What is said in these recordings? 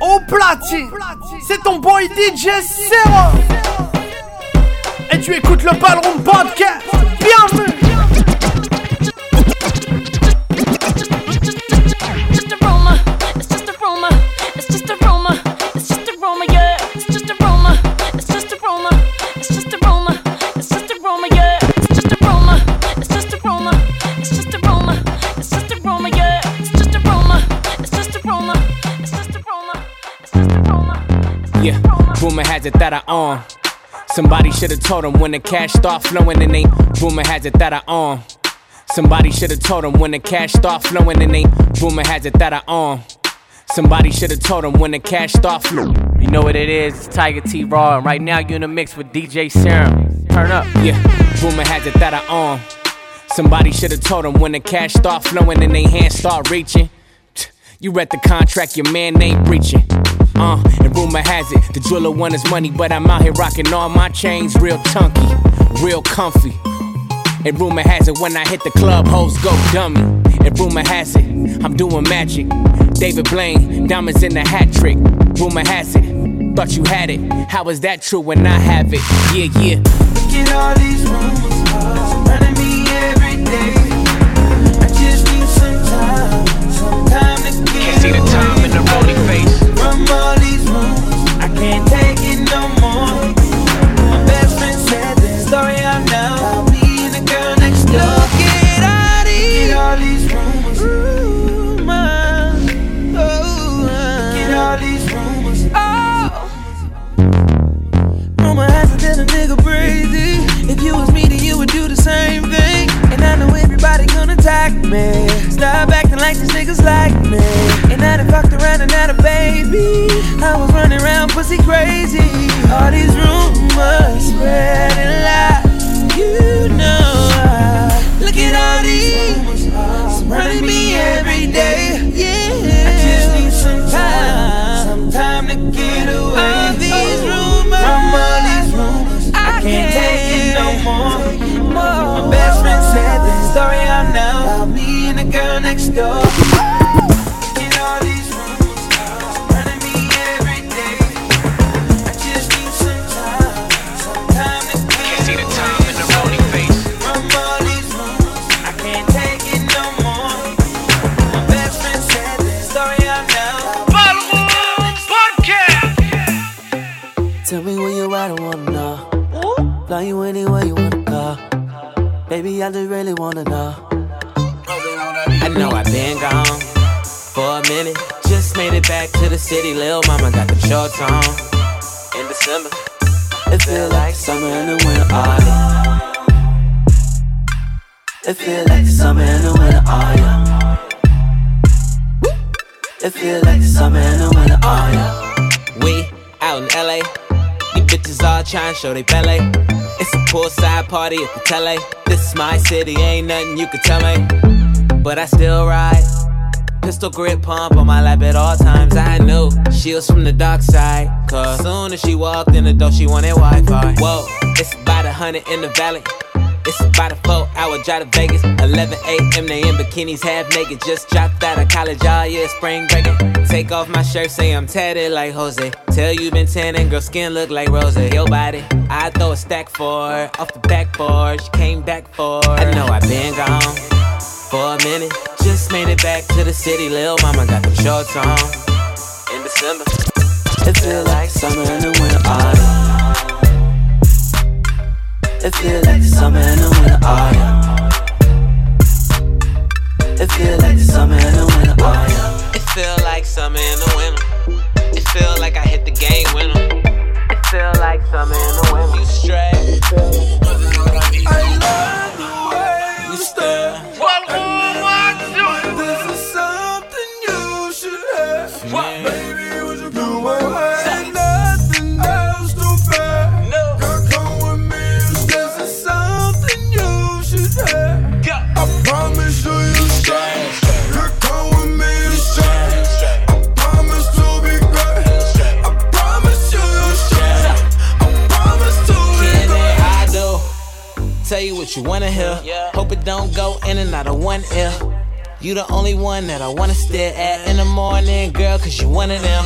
Au platine. C'est ton boy DJ Zero. Et tu écoutes le Ballroom Podcast. Bienvenue. Has it that I own. Somebody should have told him when the cash start flowing and ain't. Rumor has it that I own. Somebody should have told him when the cash start flowing and ain't. Rumor has it that I own. Somebody should have told him when the cash start flowing. You know what it is, it's Tiger T Raw, and right now you're in the mix with DJ Serum. Turn up. Yeah, rumor has it that I own. Somebody should have told him when the cash start flowing and they hands start reaching. You read the contract, your man ain't breaching. Uh, and rumor has it, the jeweler want his money, but I'm out here rocking all my chains real chunky, real comfy. And rumor has it, when I hit the club, hoes go dummy. And rumor has it, I'm doing magic. David Blaine, diamonds in the hat trick. Rumor has it, thought you had it. How is that true when I have it? Yeah, yeah. Get all these rumors surrounding me every day. See the time in the rolling face. from all these rumors. I can't take it no more. My best friend said this story out now. I'll be the girl next door. Look at all these, get all these rumors. Rumors. Oh, get all these rumors. Oh. Rumor has it that a nigga crazy. If you was me, then you would do the same everybody gonna attack me. Stop acting like these niggas like me. And I done fucked around and had a baby. I was running around pussy crazy. All these rumors spreading loud. You know I look at all these rumors uh, surrounding me every day. Yeah, I just need some time, some time to get away. All these rumors, from all these rumors, I can't take it no more. My girl next door. The city. Lil' mama got the shorts on in December. It feel like summer and the winter autumn. It feel like summer and the winter autumn. It feel like summer and the winter autumn. We out in LA. You bitches all trying to show they ballet. It's a poolside party at the tele. This is my city, ain't nothing you can tell me. But I still ride. Pistol grip pump on my lap at all times. I knew she was from the dark side. Cause soon as she walked in the door, she wanted Wi Fi. Whoa, it's about a hundred in the valley. It's about a four hour drive to Vegas. 11 a.m. they in bikinis, half naked. Just dropped out of college, all year spring breaking. Take off my shirt, say I'm tatted like Jose. Tell you been tanning, girl, skin look like Rose. Your body, I throw a stack for her. Off the backboard, she came back for. I know I've been gone for a minute. Just made it back to the city. Lil' mama got the shorts on in December. It feel like summer and the winter oh, autumn. It feel like the summer and the winter oh, autumn. It feel like the summer and the winter oh, autumn. It feel like summer in the winter. It feel like I hit the game winner. It feel like summer in the winter. You straight. What you wanna hear. Hope it don't go in and out of one ear. You the only one that I wanna stare at in the morning, girl, cause you one of them.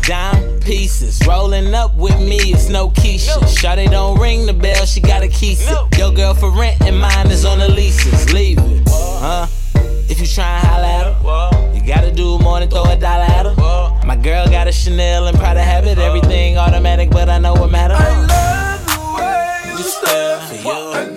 Dime pieces, rolling up with me, it's no Keisha. Shawty don't ring the bell, she got a key. Your girl for rent and mine is on the leases. Leave it, huh? If you try and holler at her, you gotta do more than throw a dollar at her. My girl got a Chanel and Prada habit, everything automatic, but I know what matters. I love the way you stare. For you.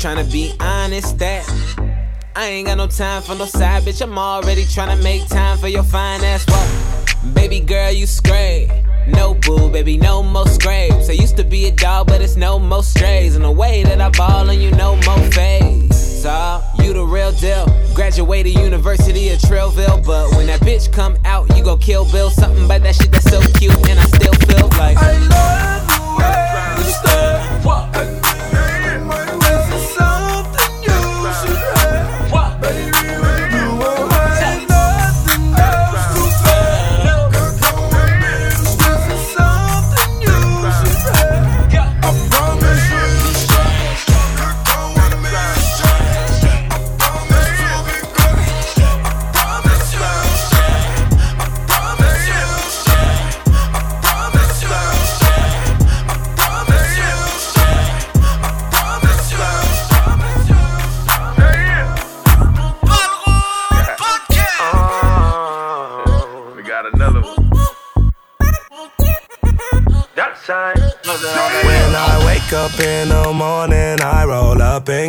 Tryna be honest that I ain't got no time for no side bitch. I'm already tryna make time for your fine ass. Whoa. Baby girl, you scrape. No boo, baby, no more scrapes. I used to be a dog, but it's no more strays. And the way that I ball on you, no more fades. So, you the real deal. Graduated University of Trillville, but when that bitch come out, you go kill Bill. Something about that shit that's so cute, and I still feel like. I love the way you stare.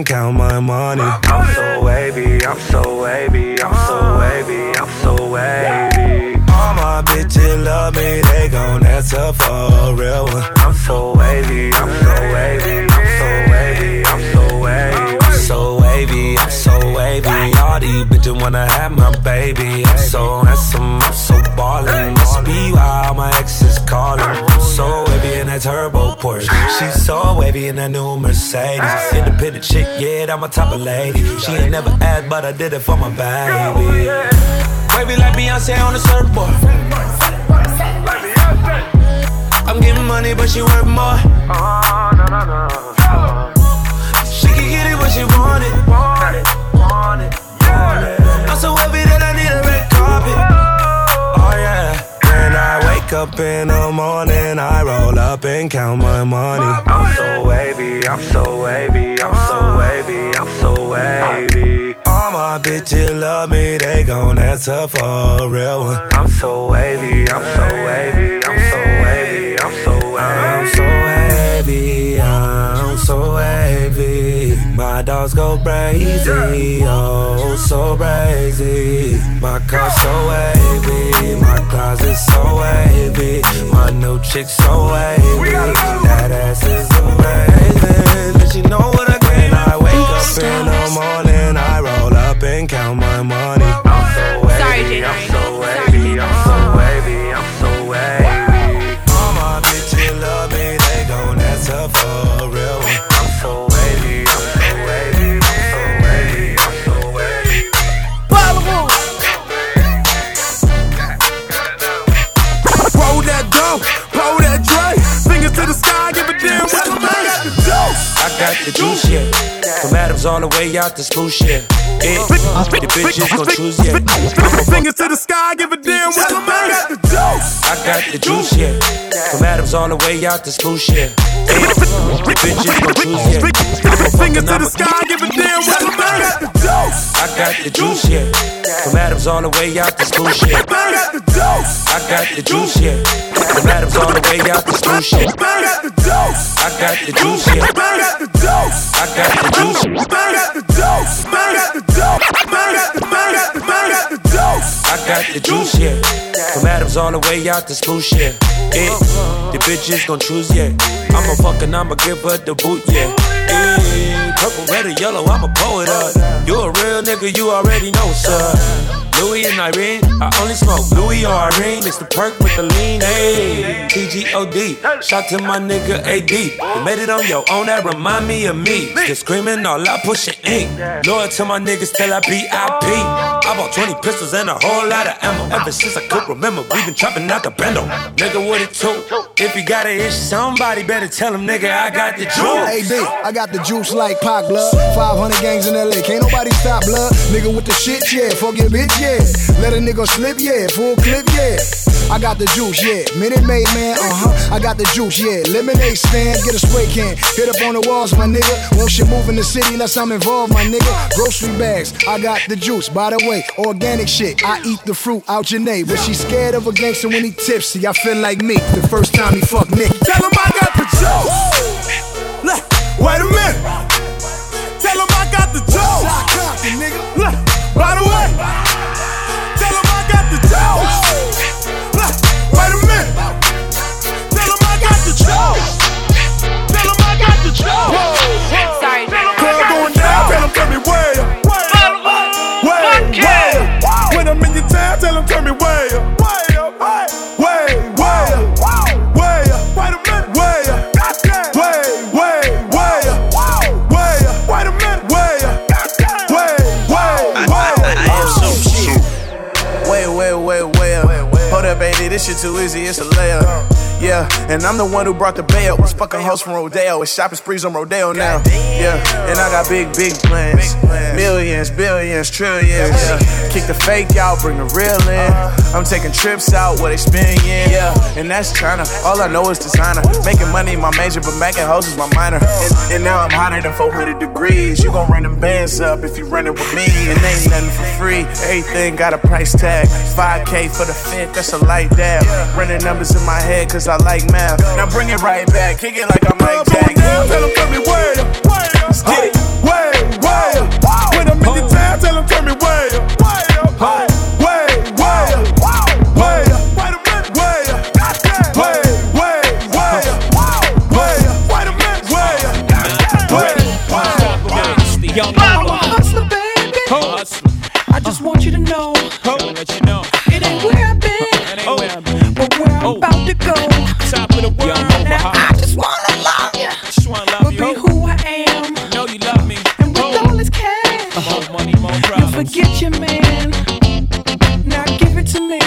And count my money. I'm so wavy, I'm so wavy, I'm so wavy, I'm so wavy. All my bitches love me, they gon' answer for a real one. I'm so wavy, I'm so wavy, I'm so wavy, I'm so wavy. I'm so wavy, I'm so wavy. All these bitches wanna have my baby. I'm so handsome, I'm so ballin'. Must be why all my exes callin'. So wavy in that turbo Porsche. She's so wavy in that new Mercedes. Independent chick, yeah, that my type of lady. She ain't never asked, but I did it for my baby. Wavy like Beyonce on the surfboard. I'm getting money, but she worth more. She can get it when she want it. I'm up in the morning, I roll up and count my money. I'm so wavy, I'm so wavy, I'm so wavy, I'm so wavy. All my bitches love me, they gon' answer for a real one. I'm so wavy, I'm so wavy, I'm Dogs go crazy, oh so crazy. My car so wavy, my closet so wavy. My new chick so wavy. That ass is amazing. And she know what I can. I wake up in the morning, I roll up and count my money. Got the juice, yeah. From Adams all the way out to Spoosh, yeah. The bitches gon' choose, yeah. Fingers to the sky, give a damn what the man got the dose. I got the juice, yeah. From Adams all the way out to Spoosh, yeah. The bitches gon' choose, yeah. Fingers to the sky, give a damn what the man got the dose. I got the juice, yeah. From Adams all the way out to Spoosh, yeah. Man got the dose. I got the juice, yeah. From Adams all the way out to Spoosh, yeah. Man got the dose. I got the juice, yeah. Man got the dose. I got the juice. Got the. Man got the. Man got the got the dose. I got the juice, yeah. From Adams all the way out to Spoosh, yeah. Yeah, the bitches gon' choose, yeah. I'm a fucking, I'ma give her the boot, yeah. Yeah, purple, red, or yellow, I'ma pull it up. You a real nigga, you already know, sir. Louis and Irene. I only smoke Louis or Irene. It's the perk with the lean. Hey, TGOD. Shout to my nigga AD. You made it on your own, that remind me of me. Just screaming all out, pushing ink. Loyal to my niggas till I BIP. I bought 20 pistols and a whole lot of ammo. Ever since I could remember, we been trapping out the bando. Nigga, what it took? If you got an issue, somebody better tell him, nigga, I got the juice. B, I got the juice like Pac blood. 500 gangs in LA, can't nobody stop blood. Nigga with the shit, yeah. Fuck your bitch, yeah. Let a nigga slip, yeah. Full clip, yeah. I got the juice, yeah. Minute Maid, man, uh huh. I got the juice, yeah. Lemonade stand, get a spray can. Hit up on the walls, my nigga. Won't shit move in the city unless I'm involved, my nigga. Grocery bags, I got the juice. By the way, organic shit. I eat the fruit out your name. But she scared of a gangster when he tipsy. I feel like me the first time he fucked Nick. Tell him I got the juice. Too easy, it's a layup. Yeah, and I'm the one who brought the bail. Was fucking hoes from Rodeo. It's shopping sprees on Rodeo now. Yeah, and I got big, big plans. Millions, billions, trillions. Yeah, kick the fake out, bring the real in. I'm taking trips out where they spin in. Yeah, and that's China. All I know is designer. Making money my major, but making hoes is my minor. And, and now I'm hotter than 400 degrees. You gon' run them bands up if you running with me. And ain't nothing for free. Everything got a price tag. 5K for the fit, that's a light dab. Running numbers in my head, cause I like math. Now bring it right back. Kick it like I'm Mike Club going down, tell him Jack. turn me way up. Way up. Get it. Way, way up. When I'm in your town, tell him turn me way up. Way up. Way, way up. Way up. Wait a minute. Way up. Way, way, way up. Way up. Wait a minute. Way up. Way, way, Young Hustler, baby. I just want you to know Let you know. it ain't where I've been, That ain't where I've been. but where I'm Oh. about to go. Top of the world. Young Now I just wanna love you, Just wanna love but you. be who I am. Know you love me. And with Oh. all this cash, More money, more you problems. forget your man. Now give it to me,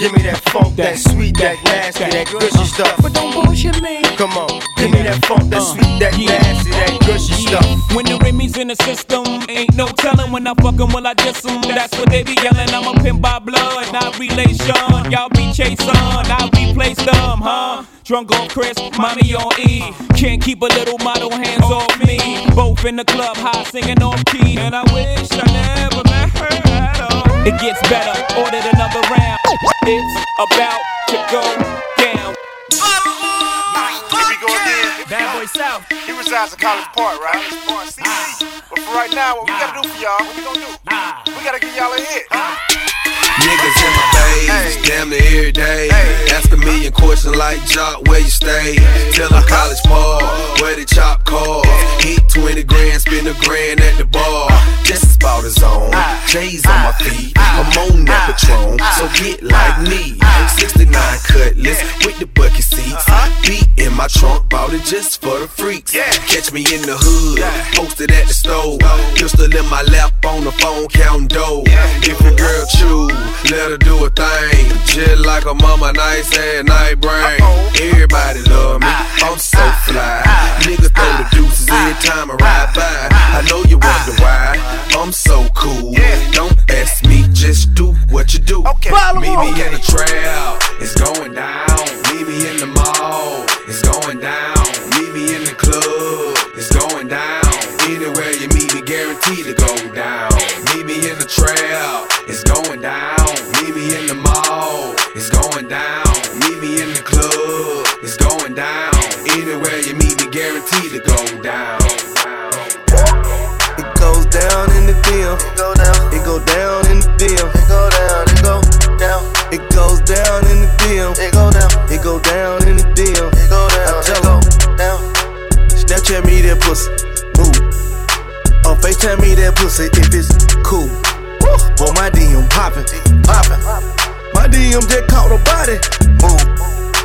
Give me that funk, that sweet, that nasty, that that gushy stuff. but don't bullshit me. Come on, give me that funk, that uh, sweet, that Yeah. nasty, that gushy stuff. When the Remy's in the system, ain't no telling when I fuck 'em, will I diss 'em. That's what they be yelling. I'm a pimp by blood, not relation. Y'all be chasing, I replace them, huh? Drunk on Chris, mommy on E. Can't keep a little model hands off me. Both in the club, high singing off key. And I wish I never met her at all. It gets better, ordered another round. It's about to go South. He resides in College Park, right? College Park, CC. But for right now, what we gotta do for y'all, what we gonna do? We gotta give y'all a hit. Niggas in my face, damn near every day. Ask a million questions like Jock, where you stay? Tell them college ball, where the chop cars. Hit 20 grand, spend a grand at the bar. Just about a zone, J's on my feet. I'm on that Patron, so get like me. 69 cutlass with the bucket seats. Beat in my trunk, bought it just for the freaks. Catch me in the hood, posted at the stove. Pistol in my lap on the phone, counting dough. If a girl choose, let her do a thing. Just like a mama, nice and night brain. Everybody love me, I'm so fly. Nigga throw the deuces ah. every time I ride by. I know you wonder ah. why. I'm so cool. Don't ask me, just do what you do. Okay. Meet me in the trail, it's going down. Meet me in the mall, it's going down. Meet me in the club, it's going down. Anywhere you meet me, guaranteed to go down. Meet me in the trail, it's going down. Guaranteed to go down. It goes down in the DM. It go down. It go down in the DM. It go down. It go down. It goes down in the DM. It go down. It go down in the DM. It go down. I tell 'em, down. Snapchat me that pussy. Move. On FaceTime me that pussy if it's cool. Woo. Boy, my DM poppin', poppin'. My DM just caught a body. Move.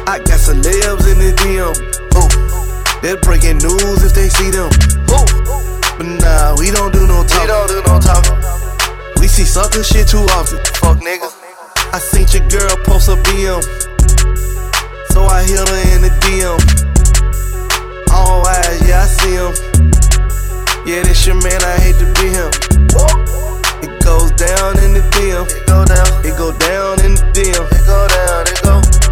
I got celebs in the DM. Ooh. They're breaking news if they see them. Ooh. But nah, we don't do no talking. We don't do no talking. We see sucker shit too often. Fuck nigga. I seen your girl post a BM. So I hit her in the DM. All oh, eyes, yeah, I see him. Yeah, this your man, I hate to be him. It goes down in the DM. It go down. It go down in the DM. It go down. It go.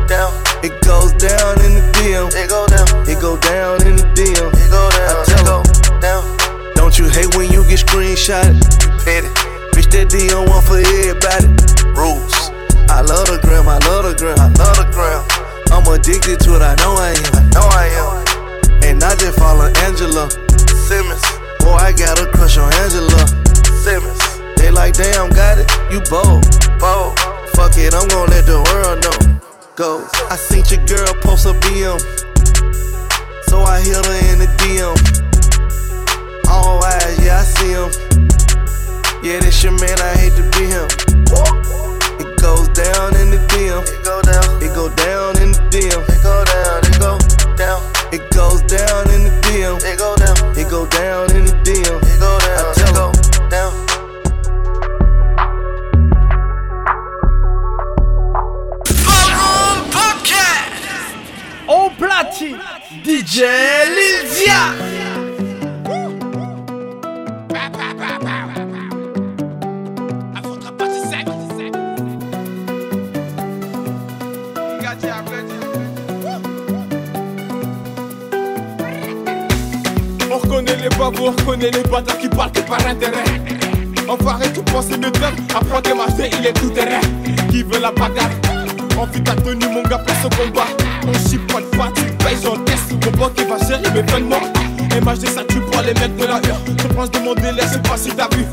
It goes down in the DM. It go down. It go down in the DM. It go down. I tell it down. Don't you hate when you get screenshotted? Petty. Bitch, that DM one for everybody. Rules. I love the gram. I love the gram. I love the gram. I'm addicted to it. I know I am. I know I am. And I just follow Angela Simmons. Boy, I got a crush on Angela Simmons. They like, damn, got it. You bold, bold. Fuck it, I'm gonna let the world. Go. I seen your girl post a BM. So I hit her in the DM. All eyes, yeah, I see him. Yeah, this your man, I hate to be him. It goes down in the DM. It go down. It go down in the DM. It go down. It go down. It goes down in the DM. It go down. It go down in the DM. DJ Lydia. On reconnaît les babous, on reconnaît les bâtards qui parlent par intérêt. Enfoiré, tu penses me faire Apprends tes il est tout terrain. Qui veut la bagarre? Envie ta tenue, mon gars, place au combat. On chip pas de pas, tu payes, j'encaisse. Mon pote qui va gérer mes vêtements. MHD, ça tue pour les mecs de la rue. Je pense de mon délai, c'est pas si t'as vu.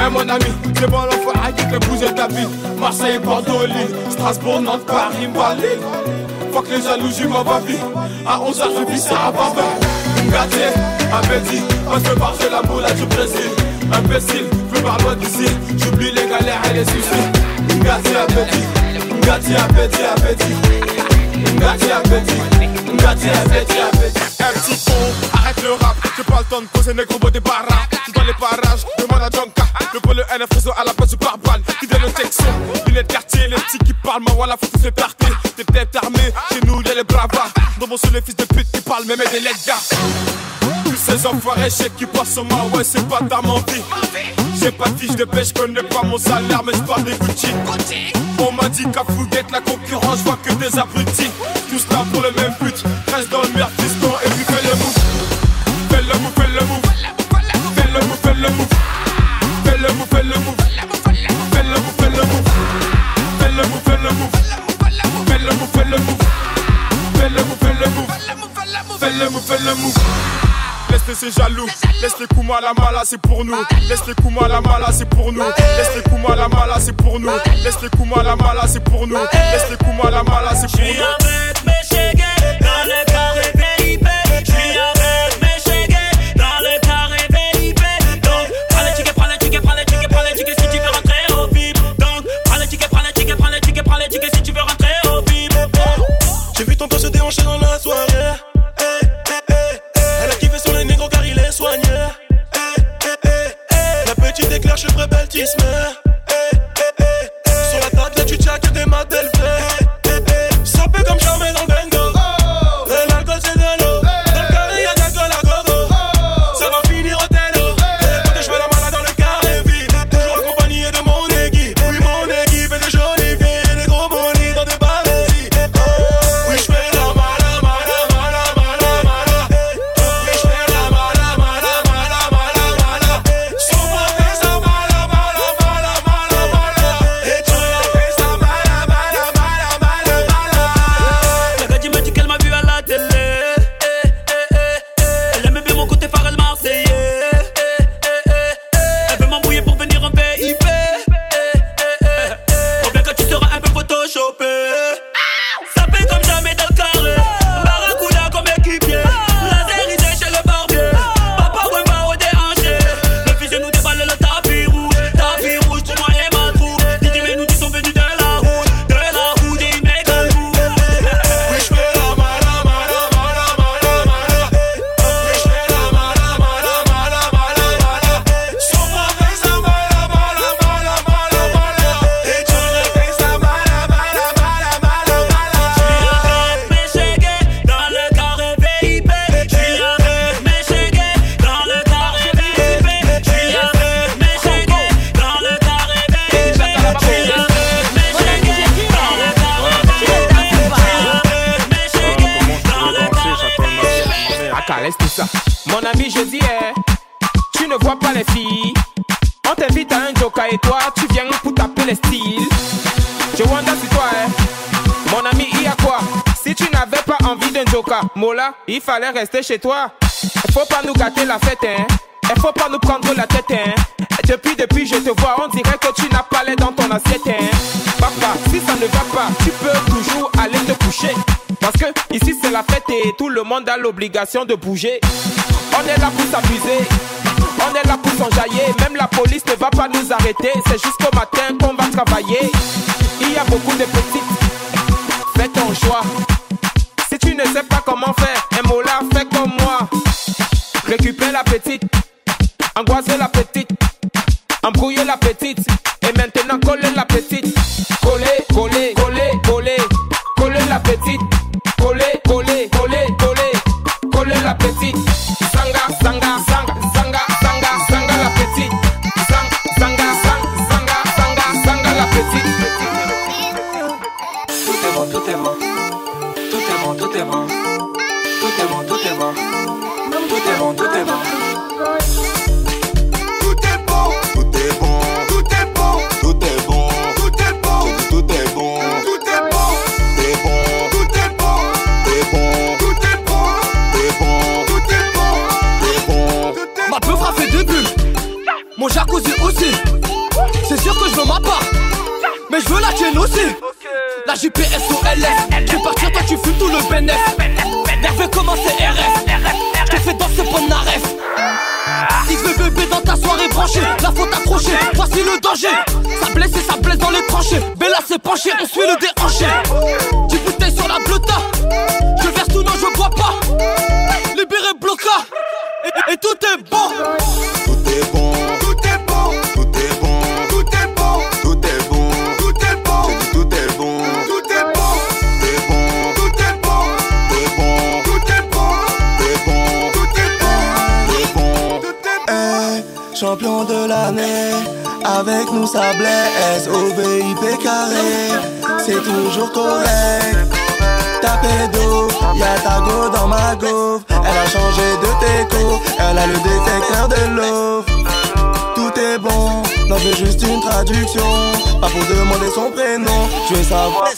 Hein, mon ami, c'est bon l'enfant, aïe, fait bouger ta vie. Marseille, Bordeaux, Lille, Strasbourg, Nantes, Paris, Malille. Fuck les jalousies, ma vie. À 11h, je vis ça à Baba. Ngati, appétit, parce que par la moula du Brésil. Imbécile, je pars loin d'ici. J'oublie les galères et les soucis. Ngati, appétit, Ngati, appétit, appétit. Ngati, appétit, Ngati, appétit, appétit. Un petit arrête le rap. J'ai pas le temps de causer négro beau des barras. Tu dans les parages, demande à Jonka. Le pôle NF réseau à la base du pare-balles. Qui donne le texto, lunettes quartier, les petits qui parlent, ma voilà, faut tous les tarter. T'es peut-être armé, chez nous y'a les bravards. Dans mon seul les fils de pute qui parlent, même des les gars. Tous ces enfoirés, je qui passent en moi, ouais, c'est pas ta menti. J'ai pas de fiche de pêche, connais pas mon salaire, mais j'parle des Gucci. On m'a dit qu'à fouguette la concurrence, je vois que des abrutis. Tous là pour le même but, reste dans le meilleur fiston et puis fais le move. Fais le move, fais le move. Fais le move, fais le move. Fais le move, fais le move. Fais le move, fais le move. Fais le move, fais le move. Fais le move, fais le move. Fais le move, fais le move. Fais le move, fais le move. Laisse jaloux, laisse les coups la mala, c'est pour nous. Laisse les coups la mala, c'est pour nous. Laisse les coups la mala, c'est pour nous. Laisse les coups la mala, c'est pour nous. Laisse les coups la mala, c'est pour nous. Rester chez toi. Faut pas nous gâter la fête, hein. Faut pas nous prendre la tête, hein. Depuis, depuis, je te vois, on dirait que tu n'as pas l'air dans ton assiette, hein. Papa, si ça ne va pas, tu peux toujours aller te coucher. Parce que ici c'est la fête et tout le monde a l'obligation de bouger. On est là pour s'amuser, on est là pour s'enjailler. Même la police ne va pas nous arrêter. C'est jusqu'au matin qu'on va travailler. Il y a beaucoup de petites, fais ton choix. Si tu ne sais pas comment faire, Récupère la petite, angoisser la petite, embrouiller la petite, et maintenant coller la petite. La GPS au LS. Je vais partir, toi tu fumes tout le bénéf. Nerveux comment c'est RS. Je te fais danser pour Naref. XV bébé dans ta soirée branchée. La faute accrochée. Voici le danger. Ça blesse et ça blesse dans les tranchées. Bella s'est penchée, on suit le déhanché. Du bouteille sur la bleuta. Je verse tout, non, je bois pas. Libéré bloca. Et, et tout est bon. Avec nous ça blesse, au BIP carré, c'est toujours correct. Ta pédo, y'a ta go dans ma gauve, elle a changé de déco, elle a le détecteur de l'eau. Tout est bon, non c'est juste une traduction, pas pour demander son prénom, je veux savoir.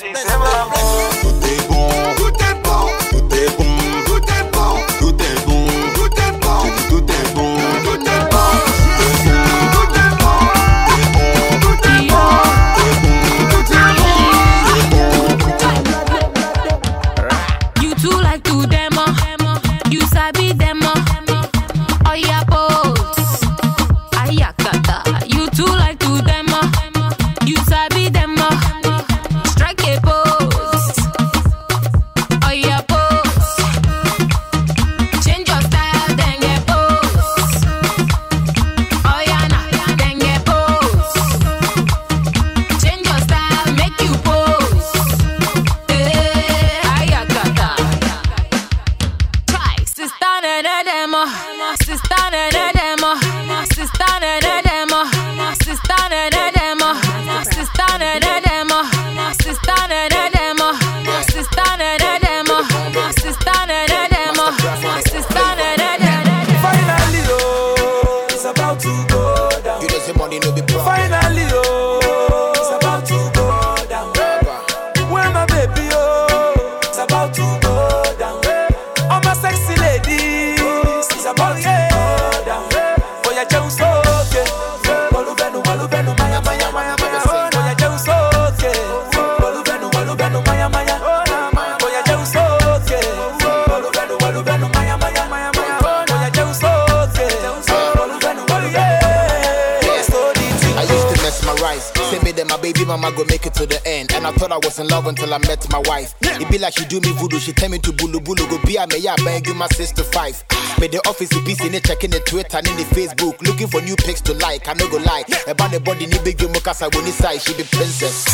She do me voodoo. She tell me to bulu bulu go be a me yeah bang you my sister five. Made the office busy in it checking the Twitter and in the Facebook looking for new pics to like. I no go lie. About the body ni big you mukasa when side she be princess.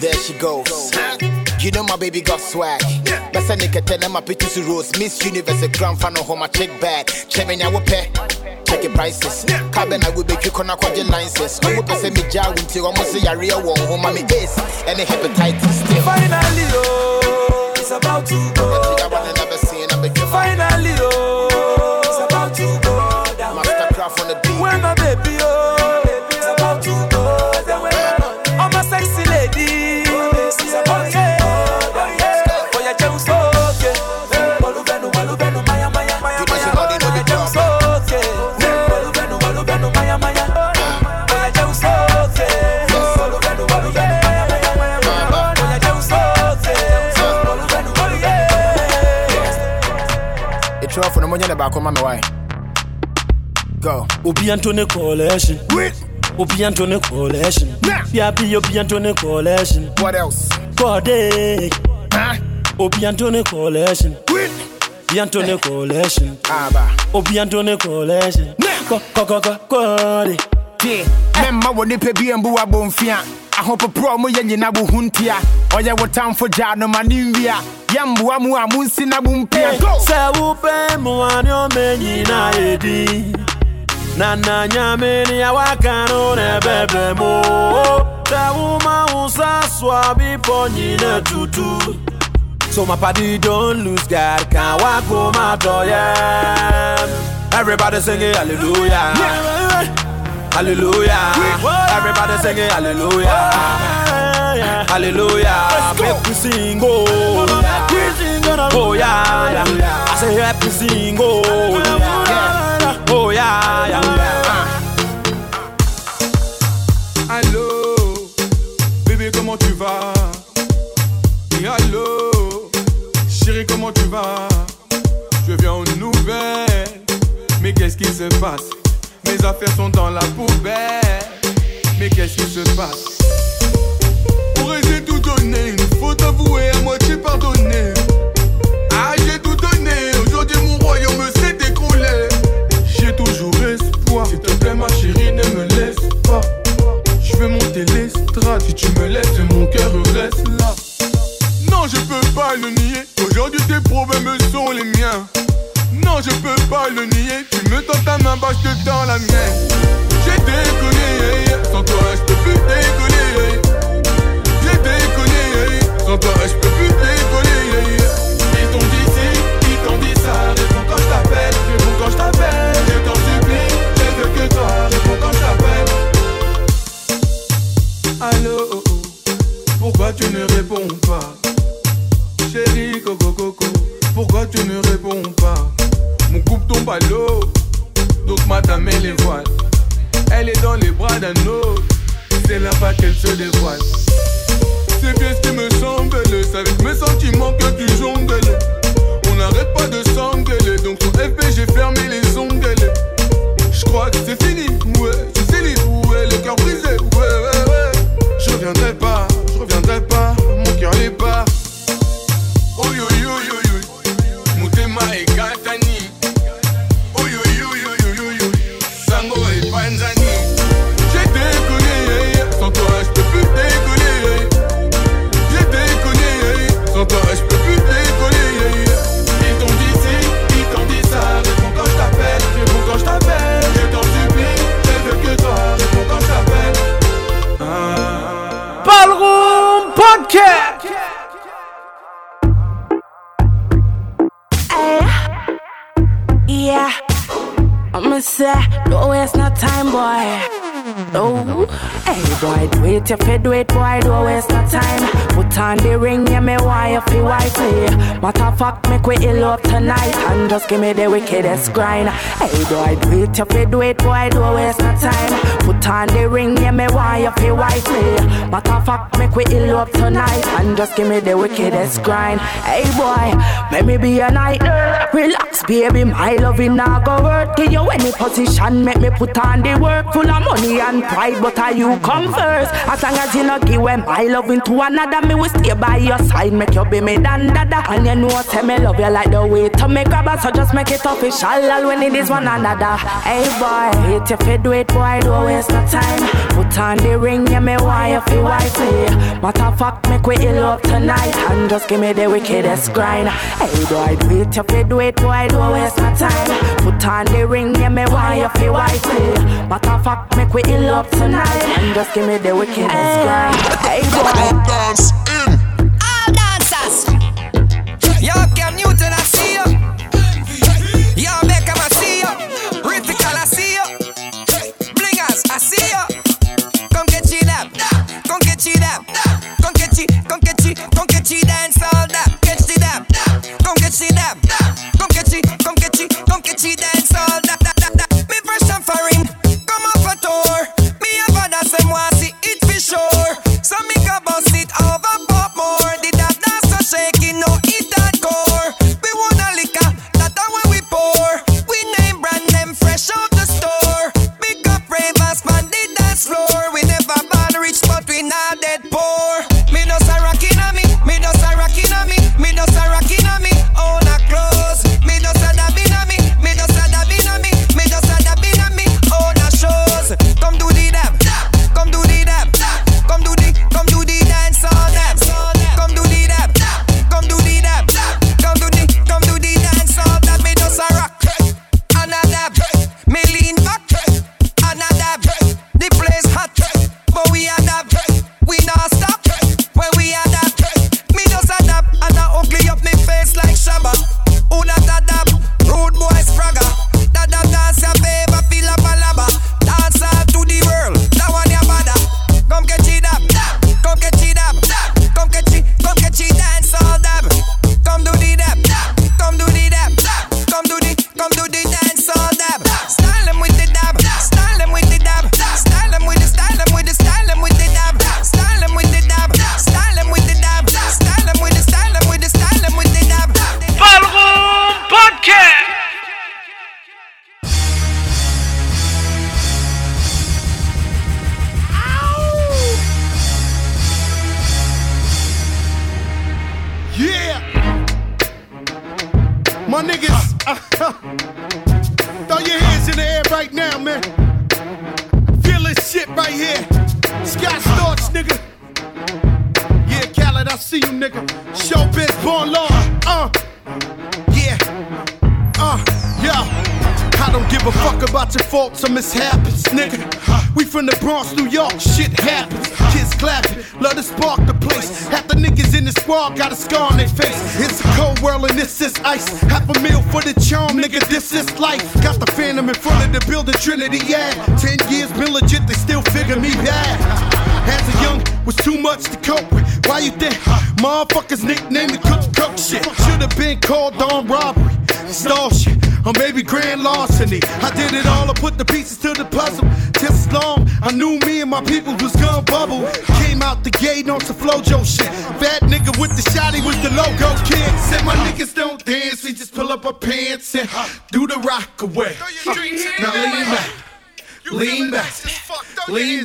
There she goes. You know my baby got swag. Best nigga tell them my pictures to rose. Miss Universe a grand of home my chick bad. Chemin ya pay. Check your prices. Cabin I will make you corner quadri licenses. I will say me jar until almost say a real one home my ace and a hepatitis still. Finally, oh, about to go. I Finally, oh, it's about to go. MasterKraft on the beat. Off on the money back on my wife. Go. Obi Antone Coalition. Obi Antone Coalition. Piapi Obi Antone Coalition. What else? Kode. Obi Antone Coalition. Obi Antone Coalition. Obi Antone Coalition. Ko ko ko ko Kode. Yeah, memma wɔ nipa bi mbu abɔmfia ahopoprɔ mo yɛ nyina bo ho ntia ɔyɛ wo tamfo gyaa no ma ne nwia yɛmboa mu a monsi na mo mpia Sɛ wopɛ mmoa ne ɔma nyinaa yɛdi na na nyame ne awaka no na ɛbɛbrɛ mu. Sɛ woma wo sa soa bepɔ nyina tutu So my party don't lose God, can't walk home out yeah. Everybody singing hallelujah, hallelujah. Everybody singing hallelujah, hallelujah. Make we sing oh, oh yeah, yeah. I say happy sing oh, yeah. oh yeah, yeah. Allô, bébé, comment tu vas? Et allô, chérie, comment tu vas? Je viens aux nouvelles, mais qu'est-ce qui se passe? Mes affaires sont dans la poubelle, mais qu'est-ce qui se passe? Pourrais j'ai tout donné, une faute avouée, à moitié pardonnée. Ah, j'ai tout donné, aujourd'hui mon royaume s'est écroulé. J'ai toujours espoir, s'il te plaît, ma chérie, ne me laisse pas. Je vais monter l'estrade, si tu me laisses, mon cœur reste là. Non, je peux pas le nier, aujourd'hui tes problèmes sont les miens. Non, je peux pas le nier, tu me tends ta main, bah je la mienne. J'ai déconné, sans toi je peux plus déconner. J'ai déconné, sans toi je peux plus déconner. Ils t'ont dit ci, ils t'ont dit ça, réponds quand je t'appelle, réponds quand je t'appelle. Je t'en supplie, je veux que toi, réponds quand je t'appelle. Allô, oh, oh. pourquoi tu ne réponds pas? Chérie, coco, coco, pourquoi tu ne réponds pas? Mon coupe tombe à l'eau, donc madame elle les voiles. Elle est dans les bras d'un autre, c'est là-bas qu'elle se dévoile. C'est bien ce qui me semble, c'est avec mes sentiments que tu jongles. On n'arrête pas de s'engueuler, donc sur FB j'ai fermé les ongles. Je crois que c'est fini, ouais, sais les ouais, le cœur brisé, ouais, ouais, ouais. Je reviendrai pas, je reviendrai pas, mon cœur est pas. Say, don't waste no time, boy. Hey boy, do it if you do it, boy, don't waste no time. Put on the ring, yeah, me why you feel wifey. Matter fuck, make we ill up tonight and just give me the wickedest grind. Hey boy, do it if you do it, boy, don't waste no time. Put on the ring, yeah, me why you feel wifey. Matter fuck, make we ill up tonight and just give me the wickedest grind. Hey boy, let me be a night. Relax, baby, my loving now go work. Give you any position, make me put on the work. Full of money and pride, but are you come first? As long as you not give when my love into another, me will stay by your side, make you be me dan dada. And you know, tell me love you like the way to make us, so just make it official. When it is one another. Hey boy, hate if you do it, boy, don't waste no time. Put on the ring, yeah, me why you feel wifey. Matter fuck, make we ill up tonight and just give me the wickedest grind. Hey boy, do it if you do it, boy, don't waste no time. Put on the ring, yeah, me why you feel wifey. Matter fuck, make we ill up tonight and just give me the wickedest eh. grind. Hey boy, dance in. All dancers, yo Cam Newton, I see you. Yo Beckham, I see you. Ritical, I see you. Blingers, I see you. Con que chida, con que chida, con que chi, con que chi, come que chi dance all that. Catch it up, Come que chida, con que chi, come que chi, con que chi dance all that.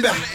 Bieber.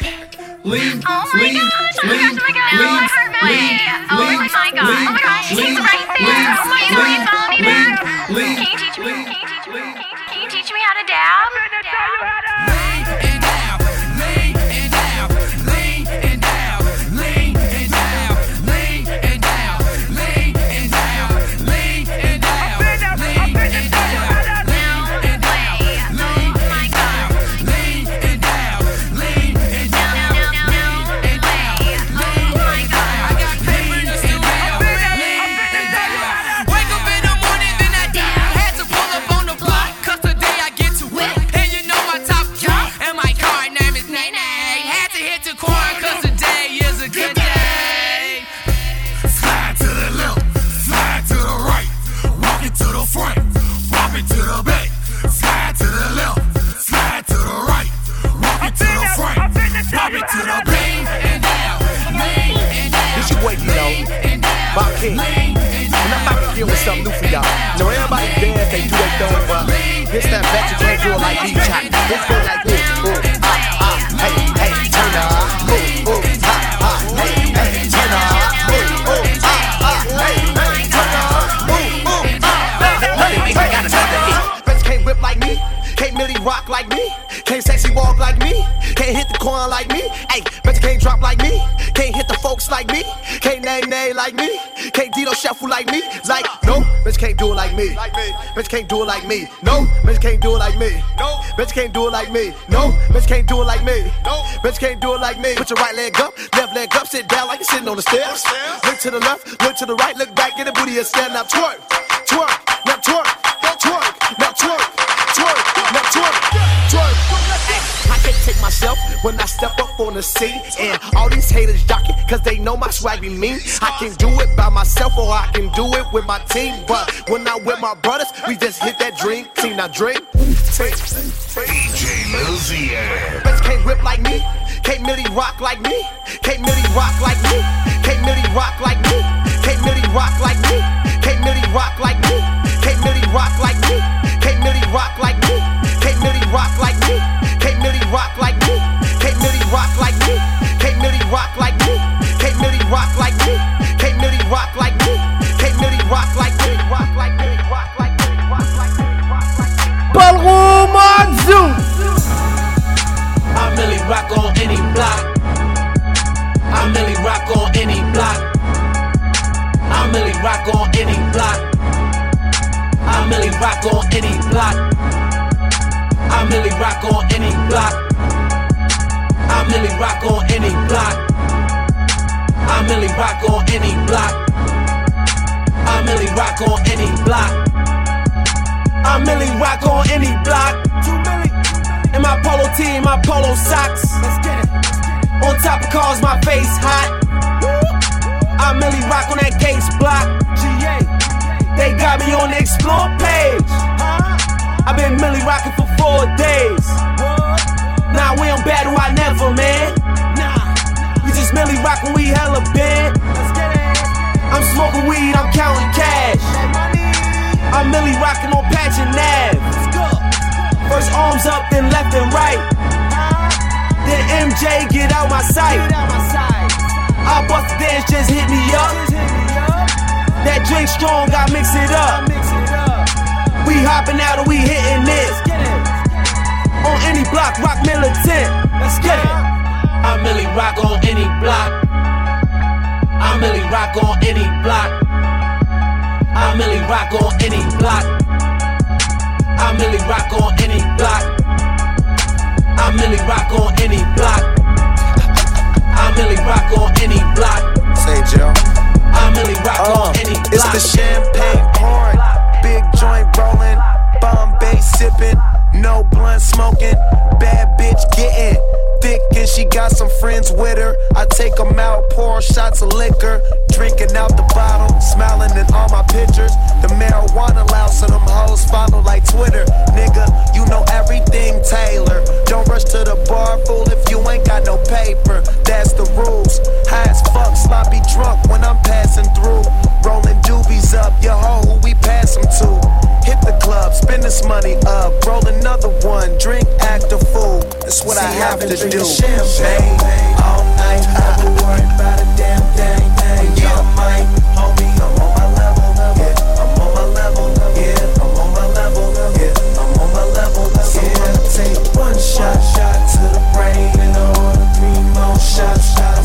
bitch can't do it like me. No, bitch can't do it like me. No, bitch can't do it like me. No, bitch can't do it like me. No, bitch can't do it like me. Put your right leg up, left leg up, sit down like you're sitting on the stairs. Look to the left, look to the right, look back, get a booty and stand up, twerk, twerk, now twerk, now twerk, now twerk, twerk, now twerk, twerk. I can't take myself when I step on the scene. And all these haters jocking, cause they know my swag be mean. I can do it by myself or I can do it with my team. But when I with my brothers, we just hit that dream team. Now dream. DJ Milzier. Bitch can't rip like me. Can't Millie rock like me. Can't Millie rock like me. rock on any block. I merely rock on any block. I merely rock on any block. I merely rock on any block. I merely rock on any block. I merely rock on any block. In my polo tee, my polo socks. On top of cars, my face hot. I merely rock on that case block. They got me on the explosion. smoking weed, I'm counting cash. I'm Millie rocking on patch and nav. First arms up, then left and right. Then MJ get out my sight. I bust dance, just hit me up. That drink strong, I mix it up. We hopping out and we hitting this. On any block, rock militant. Let's get it. I'm Millie rock on any block. I Millie rock on any block. I Millie rock on any block. I Millie rock on any block. I Millie rock on any block. I Millie rock on any block. Say Joe. I Millie rock on um, any block. It's the champagne pouring, big joint rolling, Bombay sipping, no blunt smoking, bad bitch getting thick and she got some friends with her. I take them out, pour shots of liquor, drinking out the bottle, smiling in all my pictures. The marijuana loud, so them hoes follow like Twitter. Nigga, you know everything, Taylor. Don't rush to the bar, fool, if you ain't got no paper. That's the rules. High as fuck, sloppy drunk when I'm passing through. Rolling doobies up, your hoe, who we pass them to. Hit the club, spend this money up, roll another one, drink, act a fool. That's what I have to do. Champagne all night, never worry about a damn thing. You're mine, homie, I'm on my level. Yeah, I'm on my level. Yeah, I'm on my level. Yeah, I'm on my level. So I'ma take one shot, shot to the brain, and order three more shots. Shots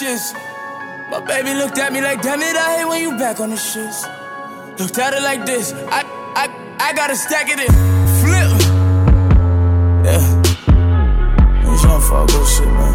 shits. My baby looked at me like, damn it, I hate when you back on the shits. Looked at it like this. I, I, I gotta stack it in. Flip. Yeah. It's your fault, go shit, man.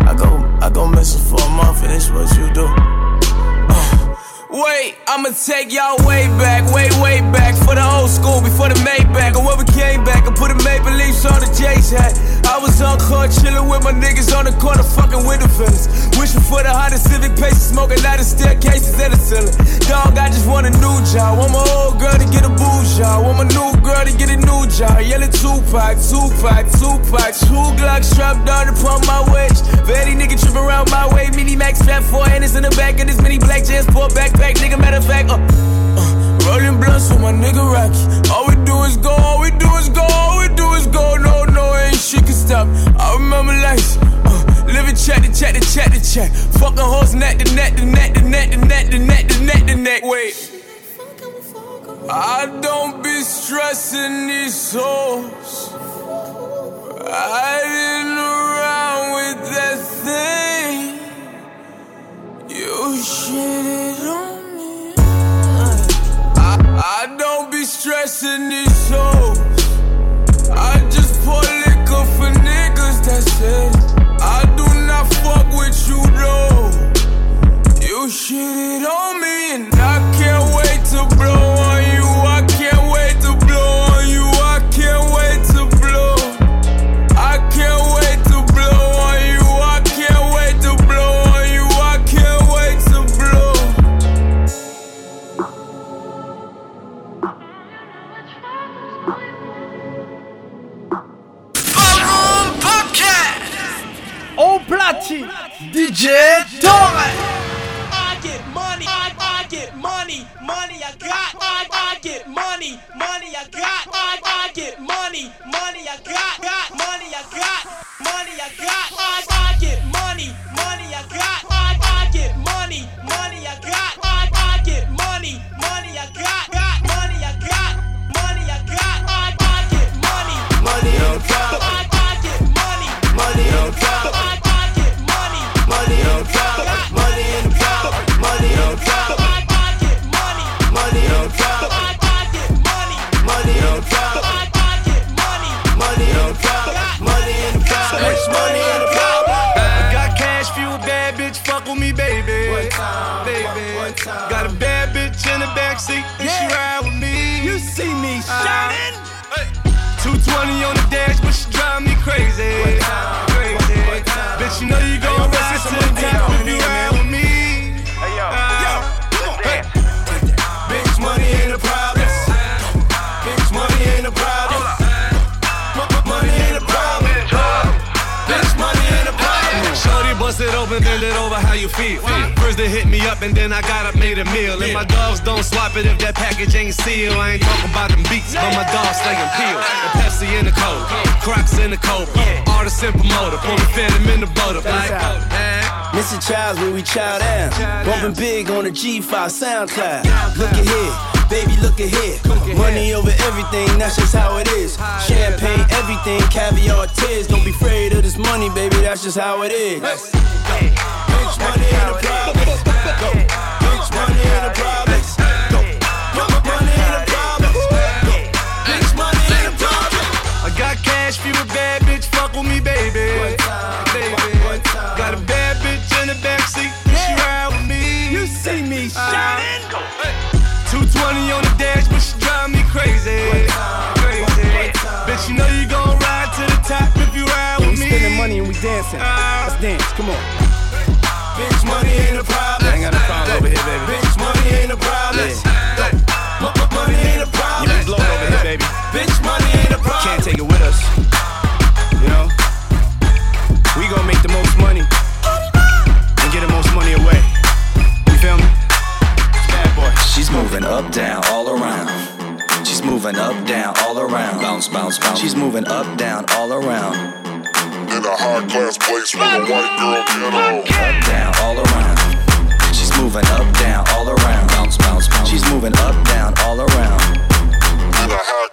I go, I go missing for a month, and it's what you do. Uh, wait, I'ma take y'all way back, way, way back for the old school before the Maybach. Or when we came back and put a Maple Leafs on the J's hat. Was on court chillin' with my niggas on the corner, fucking with the fellas. Wishing for the hottest Civic paces, smoking out of staircases at the ceiling. Dog, I just want a new job. Want my old girl to get a boo job. Want my new girl to get a new job. Yelling Tupac, Tupac, Tupac. Two Glock strapped on upon my waist. Very nigga trippin' around my way. Mini Max strap four handers in the back of this mini black jazz sport backpack. Nigga, matter of fact, uh, uh, rolling blunts with my nigga Rocky. All we do is go, all we do is go, all we do is go. No, stop. I remember life. Uh, living check to check to check to check. Fucking hoes neck to neck to neck to neck to neck to neck to neck to neck. Wait. I don't be stressing these hoes. Riding around with that thing. You shit Shit it all. I got, open, bend it over, how you feel? First they hit me up and then I got up, made a meal. And my dogs don't swap it if that package ain't sealed. I ain't talking about them beats, but my dogs staying peeled. The Pepsi in the cold, Crocs in the cold. Artist and promoter, pull the phantom in the boat up like. Mr. Childs where we chow down. Bumping big on the G5 SoundCloud. Look at here, baby, look at here. Money over everything, that's just how it is. Champagne, everything, caviar, tears. Don't be afraid of this money, baby, that's just how it is. Bitch, money ain't a problem. Bitch, money ain't a problem. Dancing. Let's dance, come on. Bitch, money ain't a problem. I ain't got no problem over here, baby. Bitch, money ain't a problem. Go. M- m- Money ain't a problem. Yeah, we blowing over here, baby. Bitch, money ain't a problem. Can't take it with us. You know? We gonna make the most money and get the most money away. You feel me? Bad boy. She's moving up, down, all around. She's moving up, down, all around. Bounce, bounce, bounce. She's moving up, down, all around. In a high class place with a white girl ghetto. Up, down, all around. She's moving up, down, all around. Bounce, bounce, bounce. She's moving up, down, all around.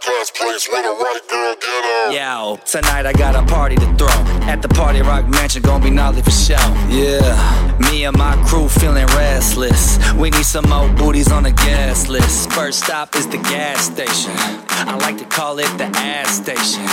In class place with a white girl ghetto. Yo, tonight I got a party to throw. At the party rock mansion, gonna be gnarly for show. Yeah, me and my crew feeling restless. We need some more booties on the gas list. First stop is the gas station. I like to call it the ass station.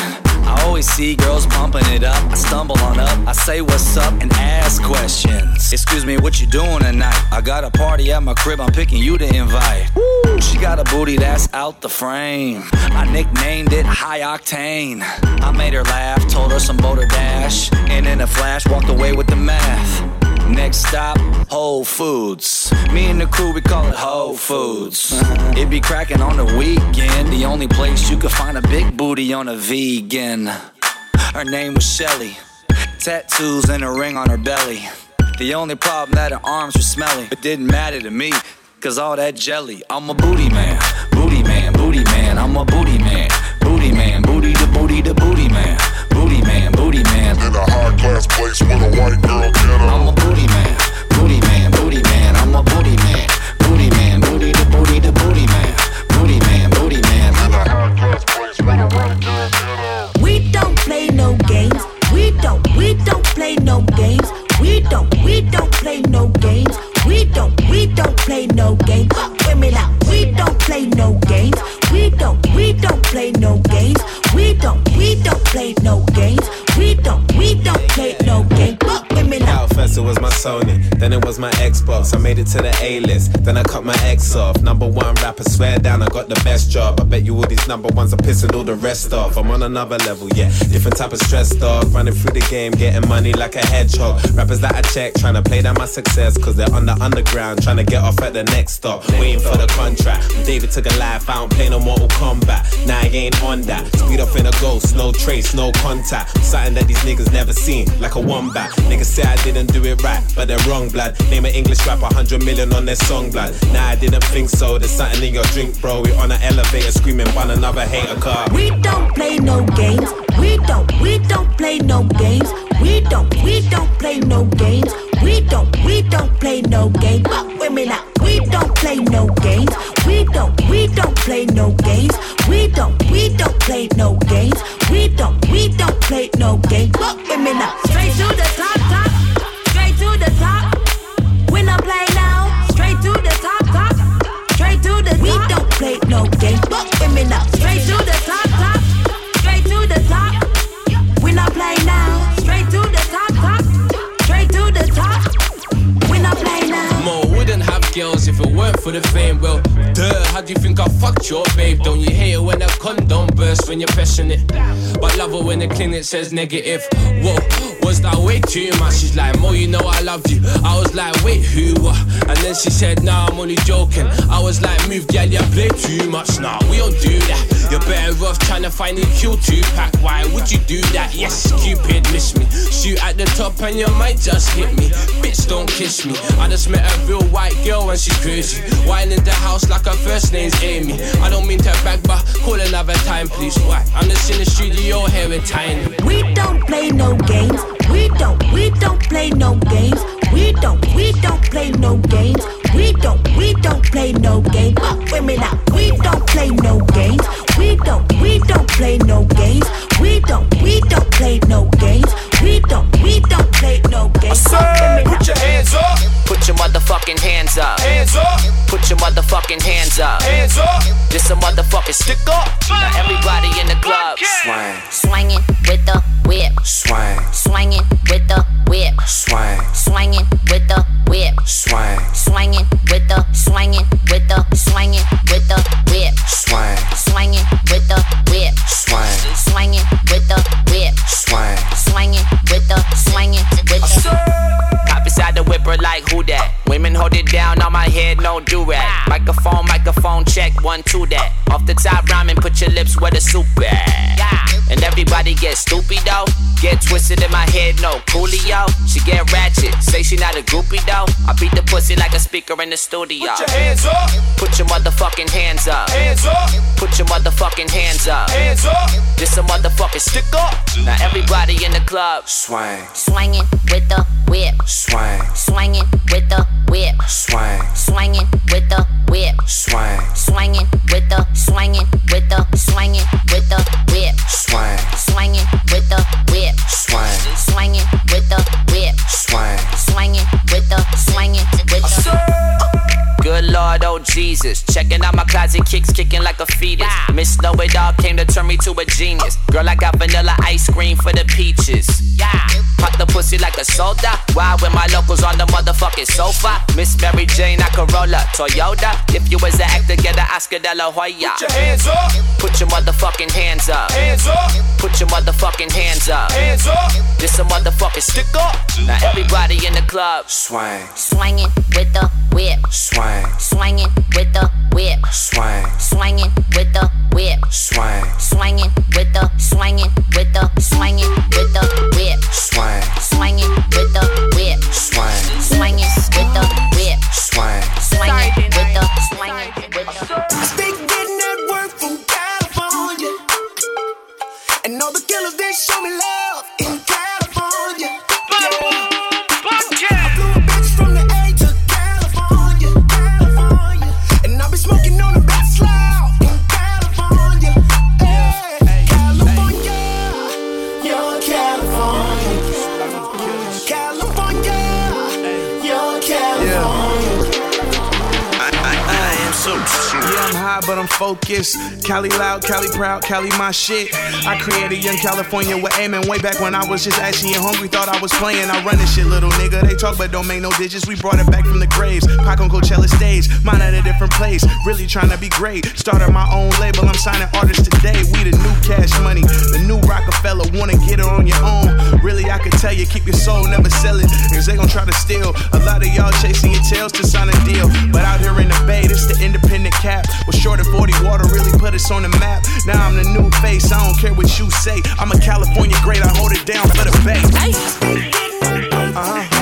I always see girls pumping it up. I stumble on up, I say what's up and ask questions. Excuse me, what you doing tonight? I got a party at my crib, I'm picking you to invite. Woo, she got a booty that's out the frame. I nicknamed it High Octane. I made her laugh, told her some boulder dash, and in a flash walked away with the math. Next stop, Whole Foods. Me and the crew, we call it Whole Foods. It be cracking on the weekend. The only place you could find a big booty on a vegan. Her name was Shelly. Tattoos and a ring on her belly. The only problem that her arms were smelly. It didn't matter to me, cause all that jelly. I'm a booty man, booty man. I'm a booty man, booty man, booty to booty to booty man, booty man, booty man. In a high class place with a white girl ghetto. I'm a booty man, booty man, booty man. I'm a booty man, booty man, booty to booty to booty man, booty man, booty man. In a high class place with a white girl ghetto. We don't play no games. We don't, we don't play no games. We don't, we don't play no games. We don't, we don't play no games. Hear me loud. We don't play no games. We don't, we don't play no games. We don't, we don't play no games. We don't, we don't play no games. Hear me loud. First it was my Sony, then it was my Xbox. I made it to the A list, then I cut my X off. Number one rapper, swear down, I got the best job. I bet you all these number ones are pissing all the rest off. I'm on another level, yeah. Different type of stress, dog. Running through the game, getting money like a hedgehog. Rappers that I check, trying to play down my success, cause they're on the underground, trying to get off at the next stop. Waiting for the contract. David took a life, I don't play no Mortal Kombat. Now I ain't on that. Speed up in a ghost, no trace, no contact. That these niggas never seen, like a wombat. Niggas say I didn't do it right, but they're wrong, blood. Name an English rapper, 100 million on their song, blood. Nah, I didn't think so. There's something in your drink, bro. We on an elevator screaming, one another hater car. We don't play no games. We don't, we don't play no games. We don't, we don't play no games. We don't, we don't play no games. Fuck women out. We don't play no games. We don't, we don't play no games. We don't, we don't play no games. We don't, we don't play no games. Fuck women out. Straight to the top, top. Straight to the top. When I play now, straight to the top, top. Straight to the top. We don't play no games. Fuck women out. Straight to the top, girls if it weren't for the fame. Well, duh, how do you think I fucked your babe? Don't you hate it when a condom bursts when you're pressing it? But love it when the clinic says negative. Whoa, was that way too much? She's like, Mo, you know I love you. I was like, wait, who? what? And then she said, Nah, I'm only joking. I was like, move, gal, you play too much. Nah, we don't do that. You're better off trying to find a kill two pack. Why would you do that? Yes, Cupid, miss me. Shoot at the top and you might just hit me. Bitch, don't kiss me. I just met a real white girl and she's crazy. Wine in the house like her first name's Amy. I don't mean to brag, but call another time, please. Why? I'm just in the studio here with Tiny. We don't play no games. We don't, we don't play no games. We don't, we don't play no games. We don't, we don't play no games. Fuck women out. We don't play no games. We don't, we don't play no games. We don't, we don't play no games. We don't, we don't play no games. Fuck. Put your hands up. Put your motherfucking hands up. Hands up. Put your motherfucking hands up. Hands up. This a motherfucking stick up. Now everybody in the club. Swing. Swinging with the whip. Swing. Swinging with the whip. Swing. Swinging with the whip. Swing. Swinging with the swinging with the swinging with the whip. Swing. Swinging with the whip. Swing. Swinging with the whip. Swing. Check one, two that. Off the top rhyming, put your lips where the soup at. And everybody get stupid though. Get twisted in my head, no coolio. She get ratchet, say she not a groupie though. I beat the pussy like a speaker in the studio. Put your hands up. Put your motherfucking hands up. Hands up. Put your motherfucking hands up. Hands up. This a motherfucking stick up. Now everybody in the club. Swing. Swinging with the whip. Swing. Swinging with the whip. Swing. Swinging with the whip. Swing. Swinging with the swinging with the swinging with the whip. Swing. Swinging with the whip. Swing. Swinging with the whip. Swing. Swinging with the swinging with the. Good Lord, oh Jesus. Checking out my closet kicks, kicking like a fetus. Miss Know It All came to turn me to a genius. Girl, I got vanilla ice cream for the peaches. Yeah. Pop the pussy like a soda. Why when my locals on the motherfucking sofa? Miss Mary Jane, I Corolla, Toyota. If you was an actor, get an Oscar de la Hoya. Put your hands up. Put your motherfucking hands up. Hands up. Put your motherfucking hands up. Hands up. This a motherfucking stick up. Now everybody in the club. Swing. Swinging with the whip. Swing. Swinging with the whip. Swing. Swinging with the whip. Swing. Swinging with the swinging with the swinging with the whip. Swing. Swinging with the whip. Swing. Swinging with the whip. Swing. Swinging with the swinging with the. I stay getting that work from California. And all the killers, they show me love high, but I'm focused. Cali loud, Cali proud, Cali my shit. I created Young California with aiming way back when I was just ashy and hungry. Thought I was playing. I run this shit, little nigga. They talk but don't make no digits. We brought it back from the graves. Pac on Coachella stage, mine at a different place. Really trying to be great. Started my own label. I'm signing artists today. We the new cash money, the new Rockefeller. Wanna get it on your own? Really, I could tell you, keep your soul, never sell it. Cause they gon' try to steal. A lot of y'all chasing your tails to sign a deal. But out here in the bay, this the independent cap. Was short of 40 water, really put us on the map. Now I'm the new face, I don't care what you say. I'm a California great, I hold it down for the bay. Uh huh.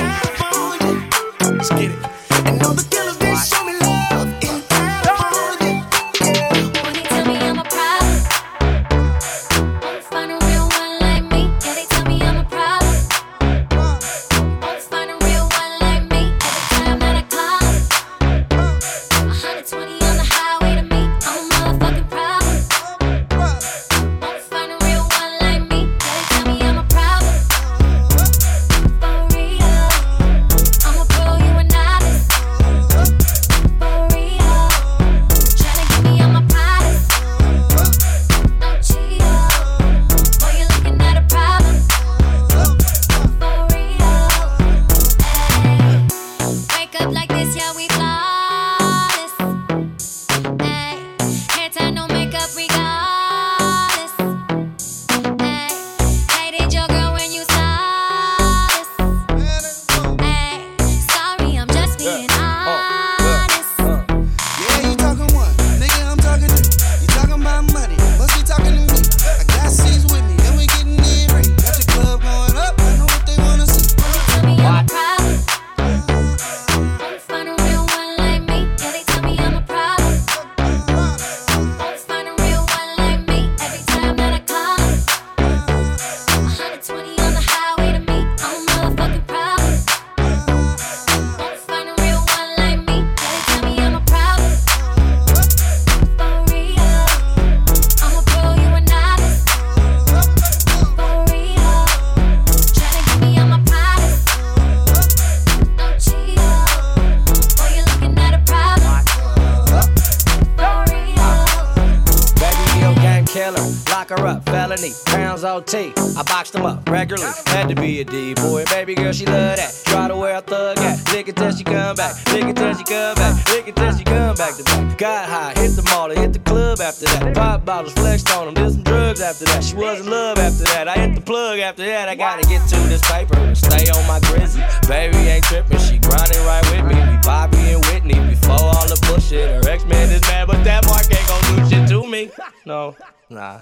I boxed them up regularly, had to be a D boy. Baby girl, she love that. Try to wear a thug at, lick it till she come back, lick it till she come back, lick it till she come back to back. Got high, hit the mall, hit the club after that. Pop bottles, flexed on them, did some drugs after that. She was in love after that. I hit the plug after that. I gotta get to this paper stay on my grizzly. Baby ain't tripping, she grinding right with me. We Bobby and Whitney before all the bullshit. Her ex man is mad, but that mark ain't gon' do shit to me. No, nah.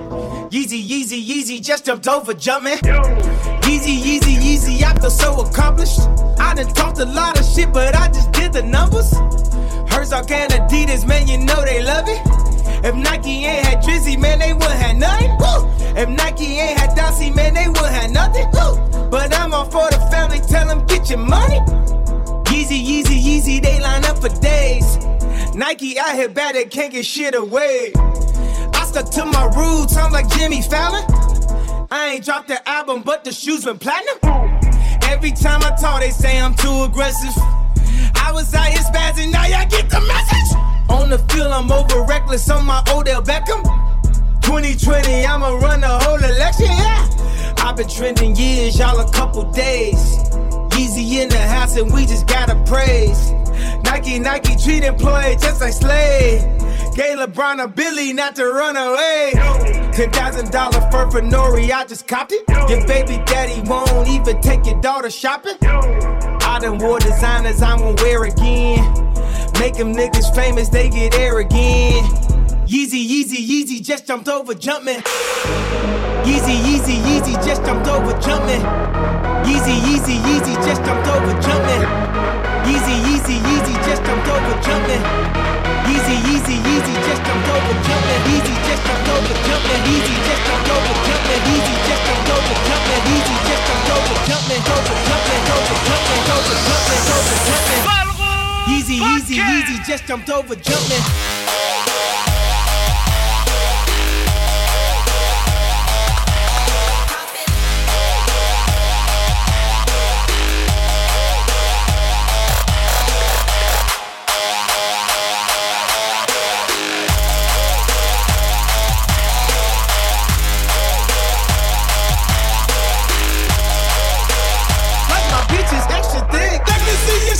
Yeezy, Yeezy, Yeezy just jumped over jumping. Yeezy, Yeezy, Yeezy, I feel so accomplished. I done talked a lot of shit, but I just did the numbers. Herzog and Adidas, man, you know they love it. If Nike ain't had Drizzy, man, they wouldn't have nothing. Woo! If Nike ain't had Dossie, man, they wouldn't have nothing. Woo! But I'm all for the family, tell them get your money. Yeezy, Yeezy, Yeezy, they line up for days. Nike out here bad, they can't get shit away. Stuck to my roots, I'm like Jimmy Fallon. I ain't dropped the album, but the shoes been platinum. Every time I talk, they say I'm too aggressive. I was out here spazzing, now y'all get the message. On the field, I'm over reckless on my Odell Beckham. 2020, I'ma run the whole election, yeah. I've been trending years, y'all a couple days. Yeezy in the house, and we just gotta praise. Nike, Nike treat employee just like slave. Gay LeBron a Billy not to run away. Ten thousand dollar fur for Nori, I just copped it. Your baby daddy won't even take your daughter shopping. I done wore designers I won't wear again. Make them niggas famous, they get arrogant. Yeezy, Yeezy, Yeezy just jumped over jumping. Yeezy, Yeezy, Yeezy just jumped over jumping. Yeezy, Yeezy, Yeezy just jumped over jumping. Yeezy, Yeezy, Yeezy just jumped over jumping easy, easy, easy, just jump over, jump it easy, just jump over, jump it easy, just jump over, jump it easy, just jump over, jump it easy, just jump over, jump it over, jump it over, jump it over, jump it over, jump it. Easy, easy, easy, just jumped over, jumping.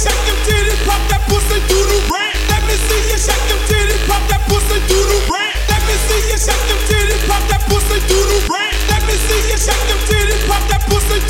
shake them titties, pop that pussy, do the. Let me see you shake them titties, pop that pussy, do the rant. Let me see you shake them titties, pop that pussy, do the rant. Let me see you shake them titties, pop that pussy,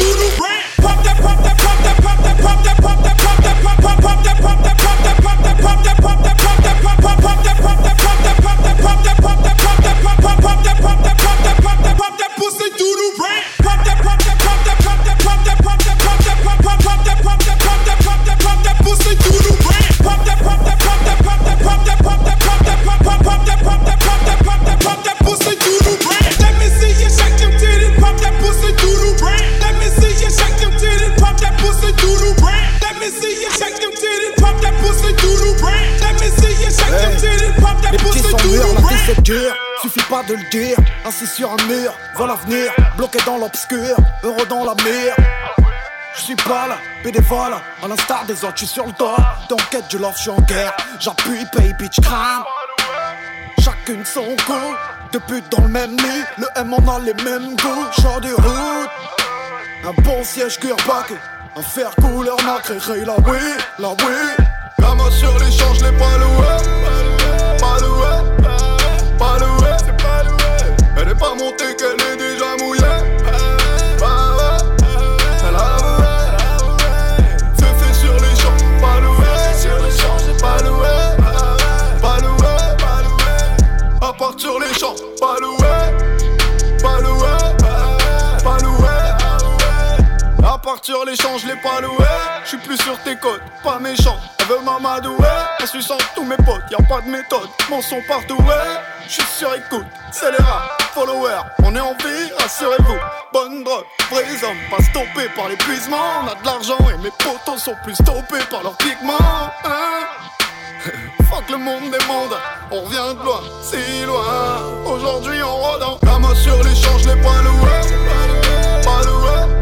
la. Je suis pas là, bénévole, à l'instar des autres, je suis sur le toit. T'enquête du love, je suis en guerre. J'appuie, pay, bitch, crame. Chacune son goût, deux putes dans le même nid. Le M, on a les mêmes goûts. Genre des routes, un bon siège cuir pack Un fer couleur nacré, la oui, la oui. La main sur l'échange, les pas. partir l'échange, les pas loué. J'suis plus sur tes côtes, pas méchant. Elle veut m'amadouer, elle suit sans tous mes potes. Y a pas de méthode, mensonge partout, ouais. J'suis sur écoute, c'est les rats, followers. On est en vie, rassurez-vous. Bonne drogue, vrais hommes, pas stoppés par l'épuisement. On a de l'argent et mes potos sont plus stoppés par leur pigment. Hein Fuck le monde des mondes, on revient de loin, si loin. Aujourd'hui on rôde en Ramasse sur l'échange, les points loués. Pas loués.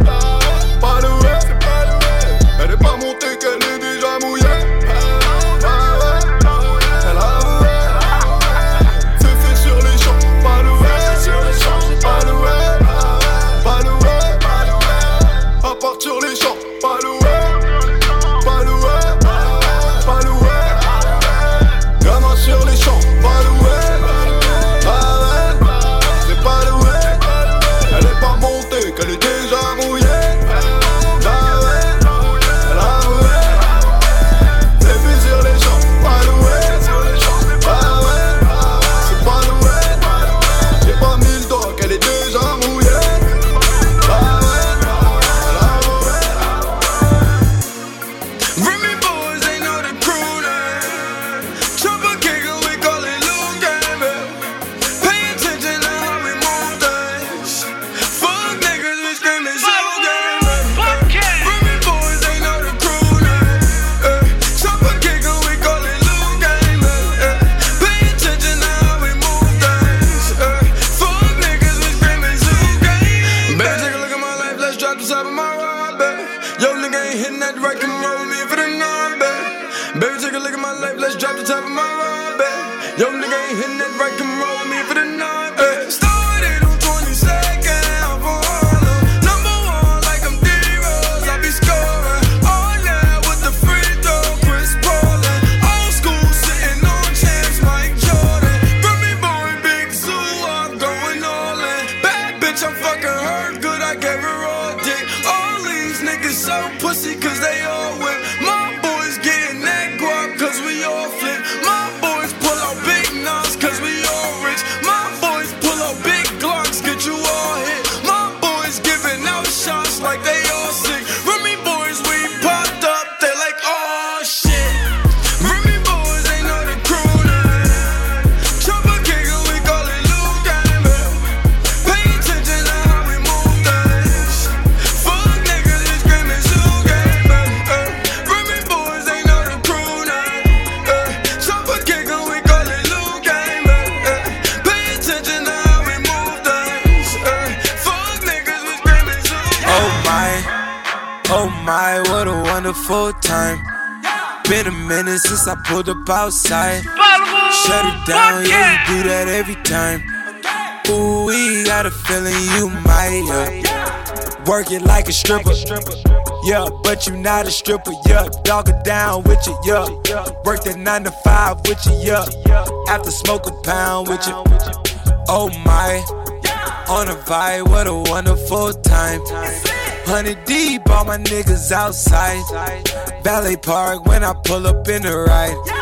Outside. Shut it down, yeah, you do that every time. Ooh, we got a feeling you might, yeah. Work it like a stripper. Yeah, but you not a stripper, yeah. Dog it down with you, yeah. Work that nine to five with you, yeah. After smoke a pound with you. Oh my, on a vibe, what a wonderful time. Hundred deep, all my niggas outside. Valet Park when I pull up in the ride.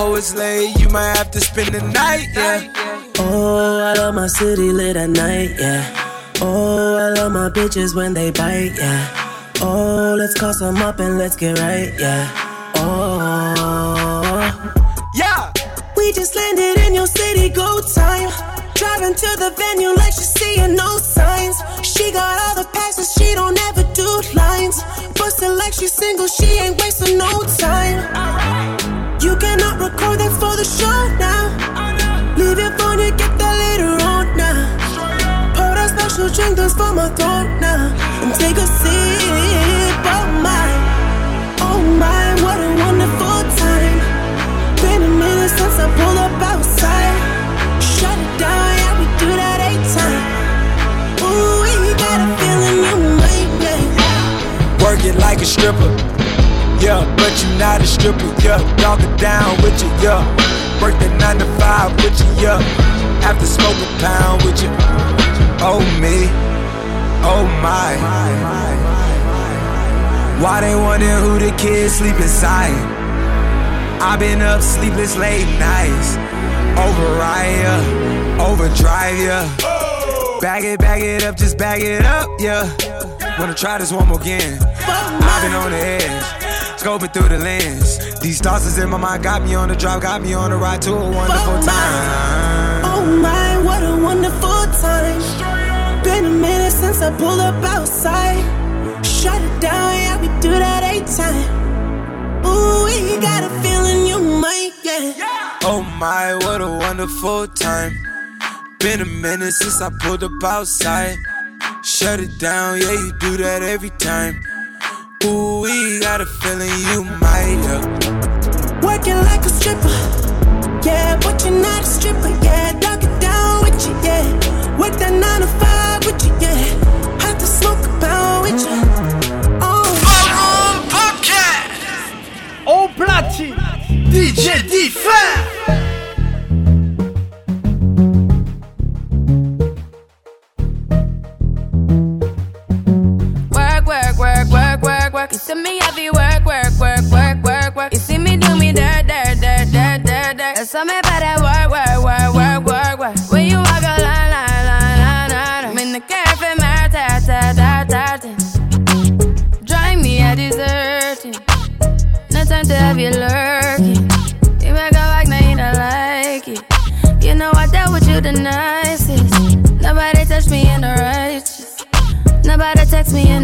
Oh, it's late, you might have to spend the night, yeah. Oh, I love my city lit at night, yeah. Oh, I love my bitches when they bite, yeah. Oh, let's call some up and let's get right, yeah. Oh, yeah. We just landed in your city, go time. Driving to the venue like she's seeing no signs. She got all the passes, she don't ever do lines. Bustin' like she's single, she ain't wasting no time. You cannot record that for the show now. Leave your phone, you get that later on now. Pour that special drink that's for my throat now. And take a sip, oh my. Oh my, what a wonderful time. Been a minute since I pulled up outside. Shut it down, yeah, we do that eight time. Ooh, we got a feeling you might make. Work it like a stripper. Yeah, but you not a stripper, yeah. Dog it down with you, yeah. Work that nine to five with you, yeah. After smoke a pound with you. Oh me, oh my. Why they wonder who the kids sleep inside? i been up sleepless late nights. Override ya, overdrive ya. Bag it, bag it up, just bag it up, yeah. Wanna try this one more again. I've been on the edge, scoping through the lens. These thoughts is in my mind, got me on the drive, got me on the ride to a wonderful oh time. Oh my, what a wonderful time. Been a minute since I pulled up outside. Shut it down, yeah, we do that eight time. Ooh, we got a feeling you might get. Oh my, what a wonderful time. Been a minute since I pulled up outside. Shut it down, yeah, you do that every time. Ooh, we got a feeling you might, yeah. Working like a stripper. Yeah, but you're not a stripper. Yeah, dog it down with you. Yeah, work that nine to five with you. Yeah, have to smoke a pound with you. Oh, Au platine, DJ Differ. Work. You see me heavy work, work, work, work, work, work. You see me do me dirt, dirt, dirt, dirt, dirt, dirt. That's how me better work, work, work, work, work, work. When you walk a line, line, line, line, line. I'm in the cafe, my ta, ta, ta, ta, ta. Drive me a deserting. No time to have you lurking.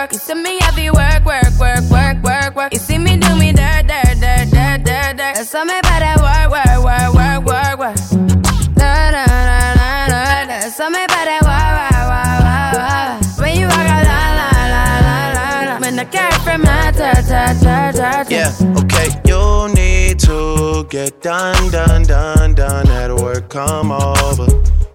work. You see me heavy work, work, work, work, work, work. You see me do me dirt, dirt, dirt, dirt, dirt, dirt. That's all me better work, work, work, work, work, work. Da, da, da, da, da. That's all me better work, work, work, work, work. When you walk a la, la, la, la, la, la. When the cat from my ta, ta, ta, ta. Yeah, okay. You need to get done, done, done, done. At work, come over.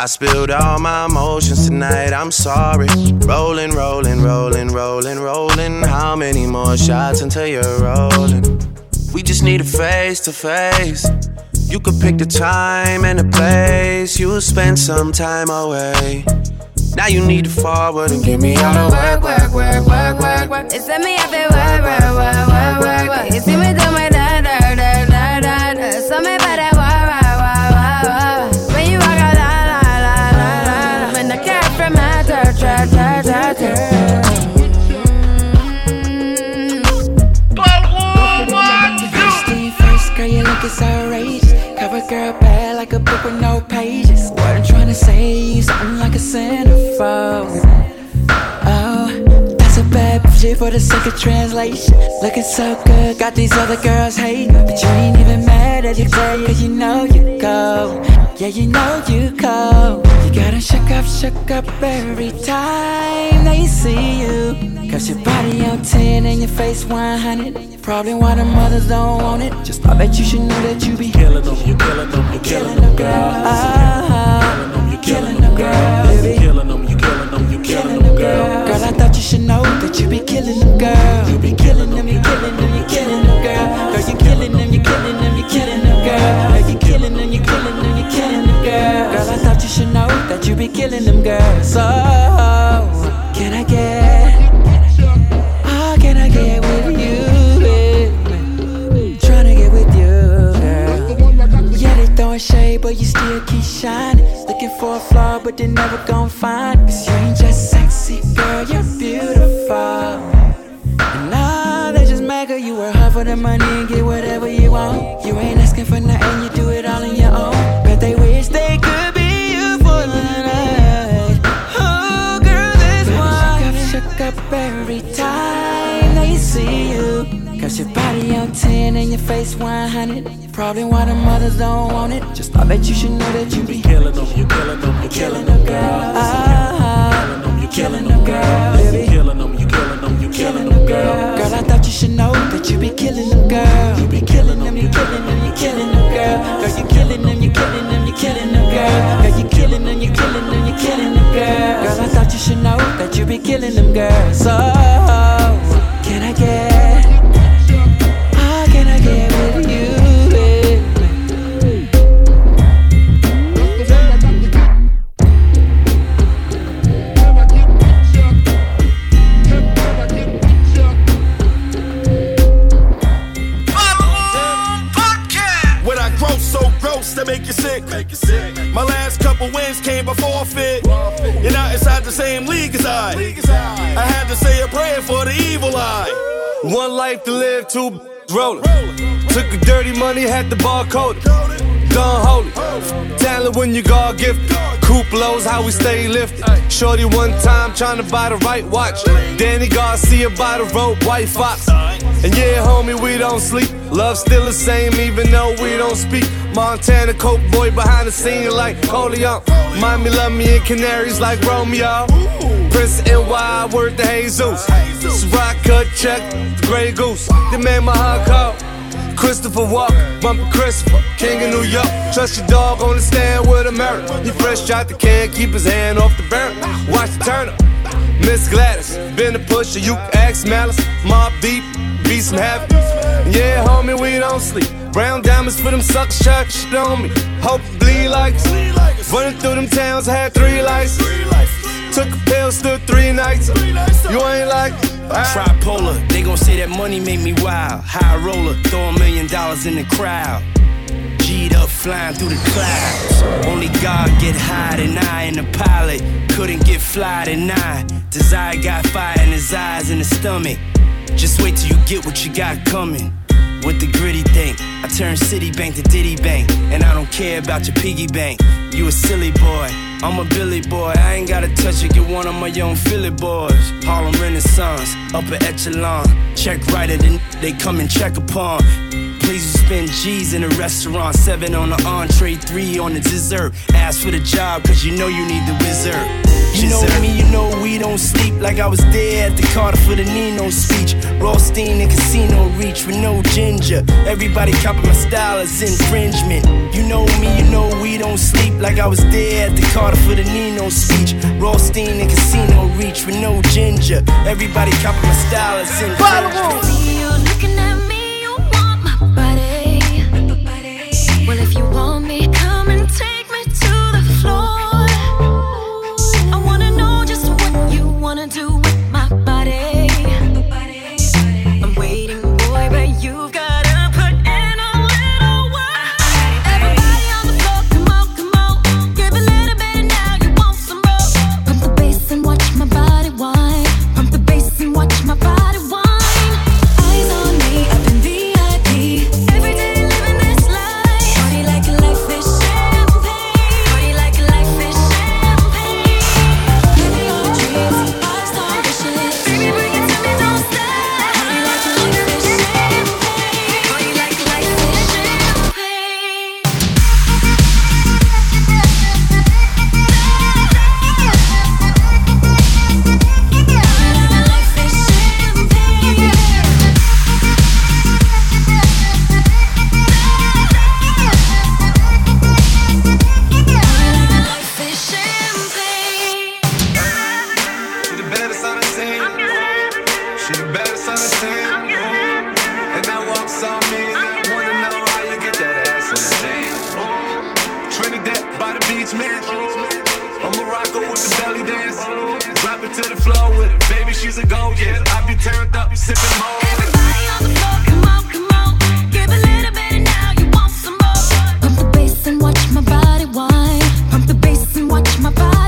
I spilled all my emotions tonight, I'm sorry. Rolling, rolling, rolling, rolling, rolling. How many more shots until you're rolling? We just need a face to face. You could pick the time and the place. You'll spend some time away. Now you need to forward and give me all the work, work, work, work, work, work. It's me up there, work, work, work, work, work. You see me I'm you something like a centerfold. Oh, that's a bad shit for the sake of translation. Looking so good, got these other girls hating. But you ain't even mad at your tell cause you know you go. Yeah, you know you go. You gotta shook up, shook up every time they see you. Cause your body on 10 and your face 100. Probably why the mothers don't want it. Just thought that you should know that you be killing them, you killing them, The rope, white fox. And yeah, homie, we don't sleep. Love still the same, even though we don't speak. Montana Coke boy behind the scene like Coleon. Miami love me in Canaries like Romeo. Prince NY, word to Jesus. Rock cut check, the Grey Goose. The man my heart call. Christopher Walk, Bumpy Christopher, King of New York. Trust your dog on the stand with America. He fresh out the can, keep his hand off the barrel. Watch the turn up. Miss Gladys, been a pusher, you ask Malice. Mob deep, be some havoc. Yeah, homie, we don't sleep. Brown diamonds for them suckers, shot shit on me. Hope bleed like. Running through them towns, had three lights. Took a pill, stood three nights. You ain't like Tripolar, they gon' say that money make me wild. High roller, throw a million dollars in the crowd. G'd up, flying through the clouds. Only God get high than I and the pilot. Couldn't get fly I. Desire got fire in his eyes and his stomach. Just wait till you get what you got coming. What the gritty think? I turn Citibank to Diddy Bank, and I don't care about your piggy bank. You a silly boy, I'm a Billy boy. I ain't gotta touch it, get one of my young Philly boys. Harlem Renaissance, upper echelon. Check right at the they come and check upon. Please you spend G's in a restaurant, seven on the entree, three on the dessert. Ask for the job, cause you know you need the wizard. You know me, you know we don't sleep like I was there at the Carter for the Nino speech. Rothstein and Casino Reach with no ginger. Everybody copy my style as infringement. You know me, you know we don't sleep like I was there at the Carter Carter for the Nino speech. Raw steam and casino reach with no ginger. Everybody copy my style, in you looking at me, you want my body. Well, if I'm with the belly dance. Drop it to the floor with it. Baby, she's a go getter. I be turned up, sipping more. Give a little bit and now you want some more. Pump the bass and watch my body whine. Pump the bass and watch my body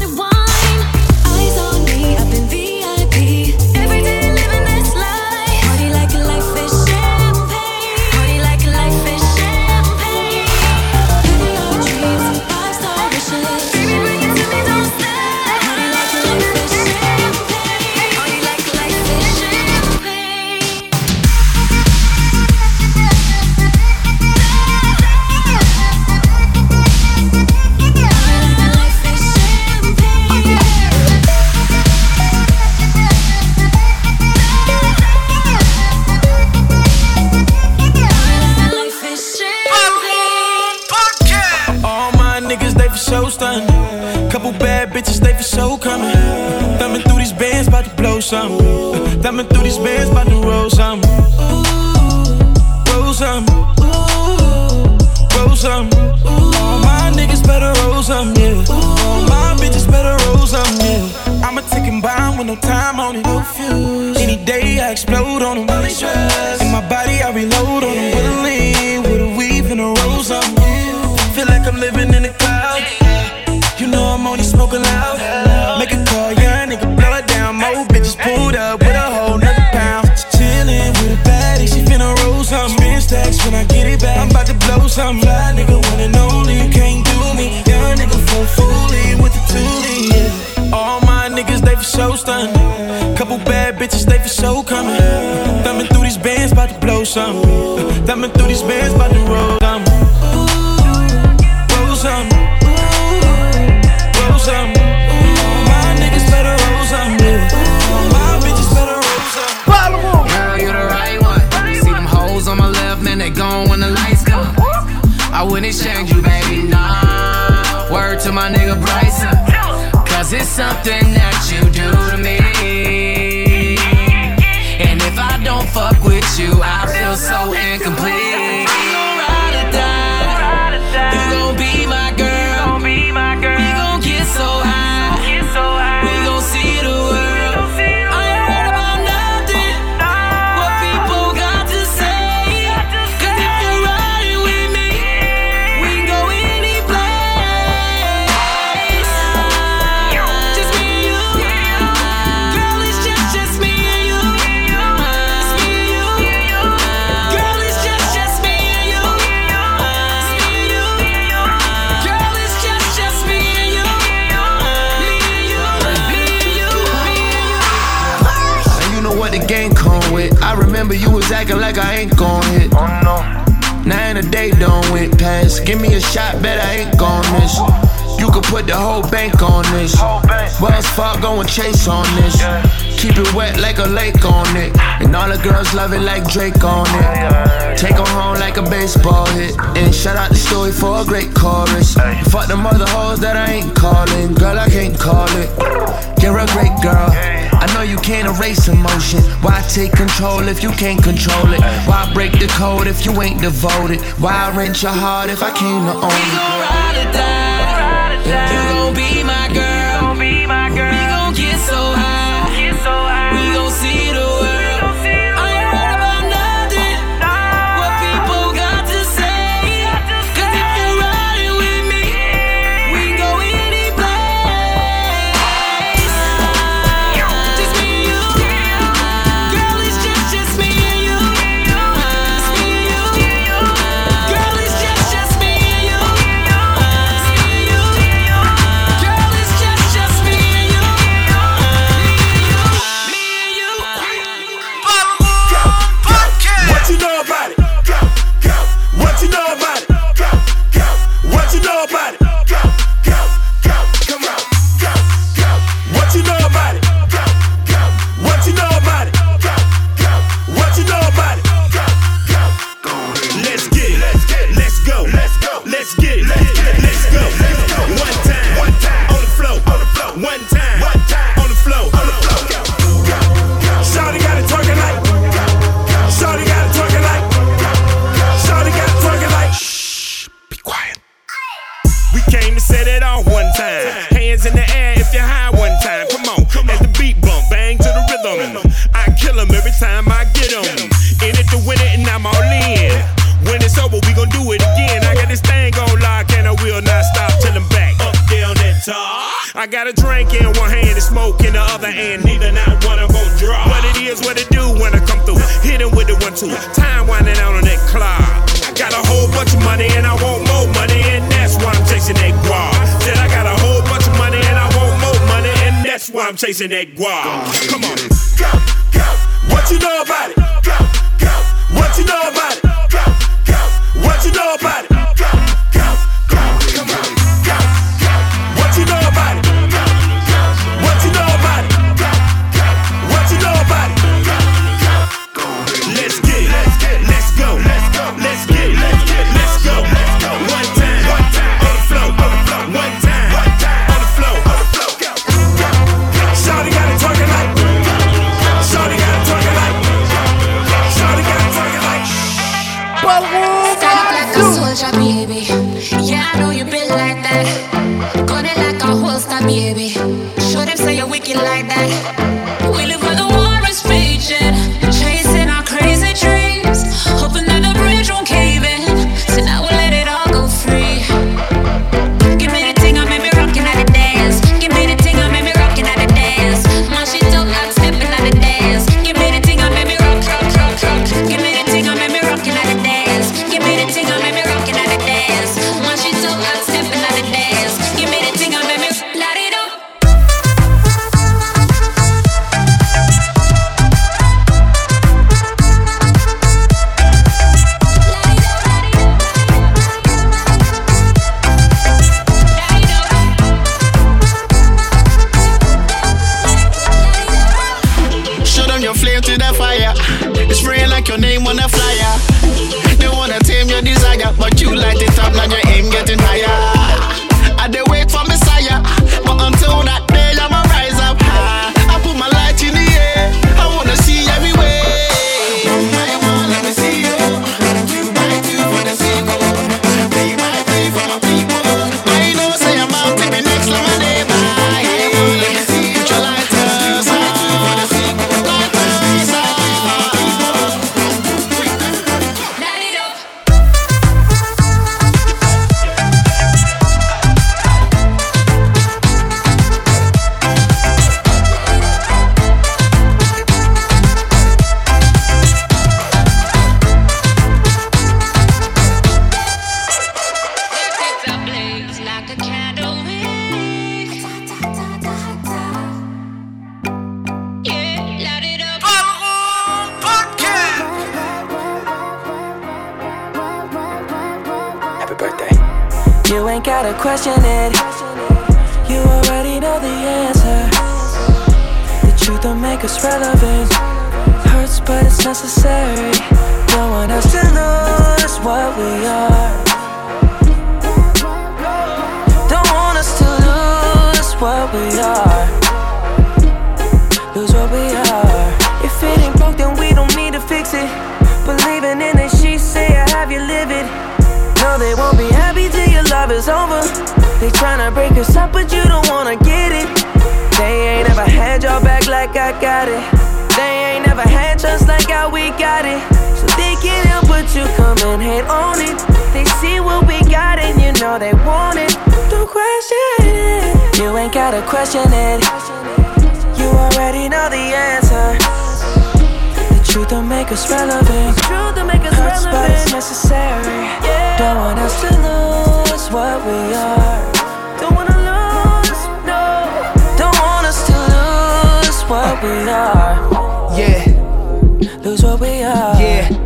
Thumbing through these bands, about to roll some. Roll some. Roll some. All my niggas better roll some, yeah. My bitches better roll some, yeah. I'm a ticking bomb with no time on it. Any day I explode on them. In my body, I reload on them. Blow some. Thumbing through these bands, about to roll some. Roll some. Roll some. My niggas better roll some, yeah. My bitches better roll some. Girl, you the right one. See them hoes on my left, man, they gone when the lights come. I wouldn't exchange you, baby, nah. Word to my nigga Bryson. Cause it's something that you do to me. You, I feel so incomplete. Ain't gon' hit. Oh no. In a day don't went past. Give me a shot, bet I ain't gon' miss. You could put the whole bank on this. Wells Fargo and Chase on this. Keep it wet like a lake on it. And all the girls love it like Drake on it. Take 'em home like a baseball hit. And shout out the story for a great chorus. Fuck them other hoes that I ain't calling. Girl, I can't call it. You're a great girl. I know you can't erase emotion. Why take control if you can't control it? Why break the code if you ain't devoted? Why rent your heart if I came to own it? ride or die. You gon' be my got a drink in one hand and smoke in the other hand. Neither not one of them drop. What it is, what it do when I come through. Hit him with the one two. Time winding out on that clock. I got a whole bunch of money and I want more money and that's why I'm chasing that guap. Said I got a whole bunch of money and I want more money and that's why I'm chasing that guap. Come on. Go, go. What you know about it? Go, go. What you know about it? Go, go. What you know about it? Gotta question it. You already know the answer. The truth don't make us relevant. Hurts, but it's necessary. Don't want us to lose what we are. Don't want us to lose what we are. Lose what we are. If it ain't broke, then we don't need to fix it. Believing in it, she say I have you live it. No, they won't be happy till your love is over. They tryna break us up, but you don't wanna get it. They ain't ever had your back like I got it. They ain't never had trust like how we got it. So they can't help but you come and hate on it. They see what we got and you know they want it. Don't question it. You ain't gotta question it. You already know the answer. The truth don't make us relevant. truth don't make us relevant. But it's necessary. Don't want us to lose what we are. Don't wanna lose, no. Don't want us to lose what we are. Yeah. Lose what we are. Yeah.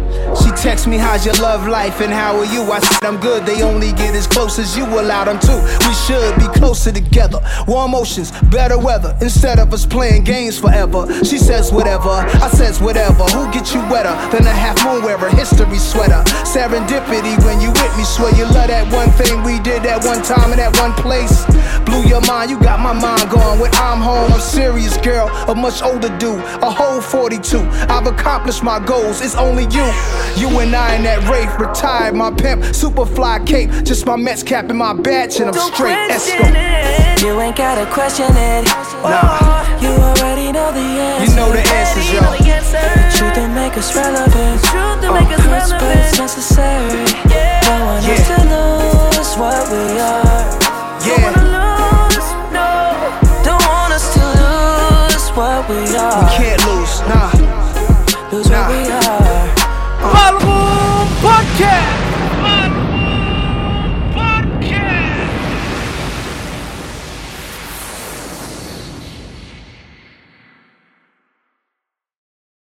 Text me, how's your love life and how are you? I said, I'm good. They only get as close as you allow them to. We should be closer together. Warm oceans, better weather. Instead of us playing games forever. She says, whatever. I says, whatever. Who gets you wetter than a half moon wearer? History sweater. Serendipity when you with me. Swear you love that one thing we did that one time in that one place. Blew your mind, you got my mind going. When I'm home, I'm serious, girl. A much older dude, a whole 42. I've accomplished my goals, it's only you. You and I ain't that Rafe, retired my pimp, super fly cape, just my Mets cap and my badge, and I'm Don't straight. Esco. You ain't gotta question it. Nah. You already know the answer. You know the answers, yo. Truth to make us relevant. Truth to make us relevant. It's necessary. Yeah. No one yeah. to lose what we are. Yeah. What we are. We can't lose, nah. Lose nah. Cat!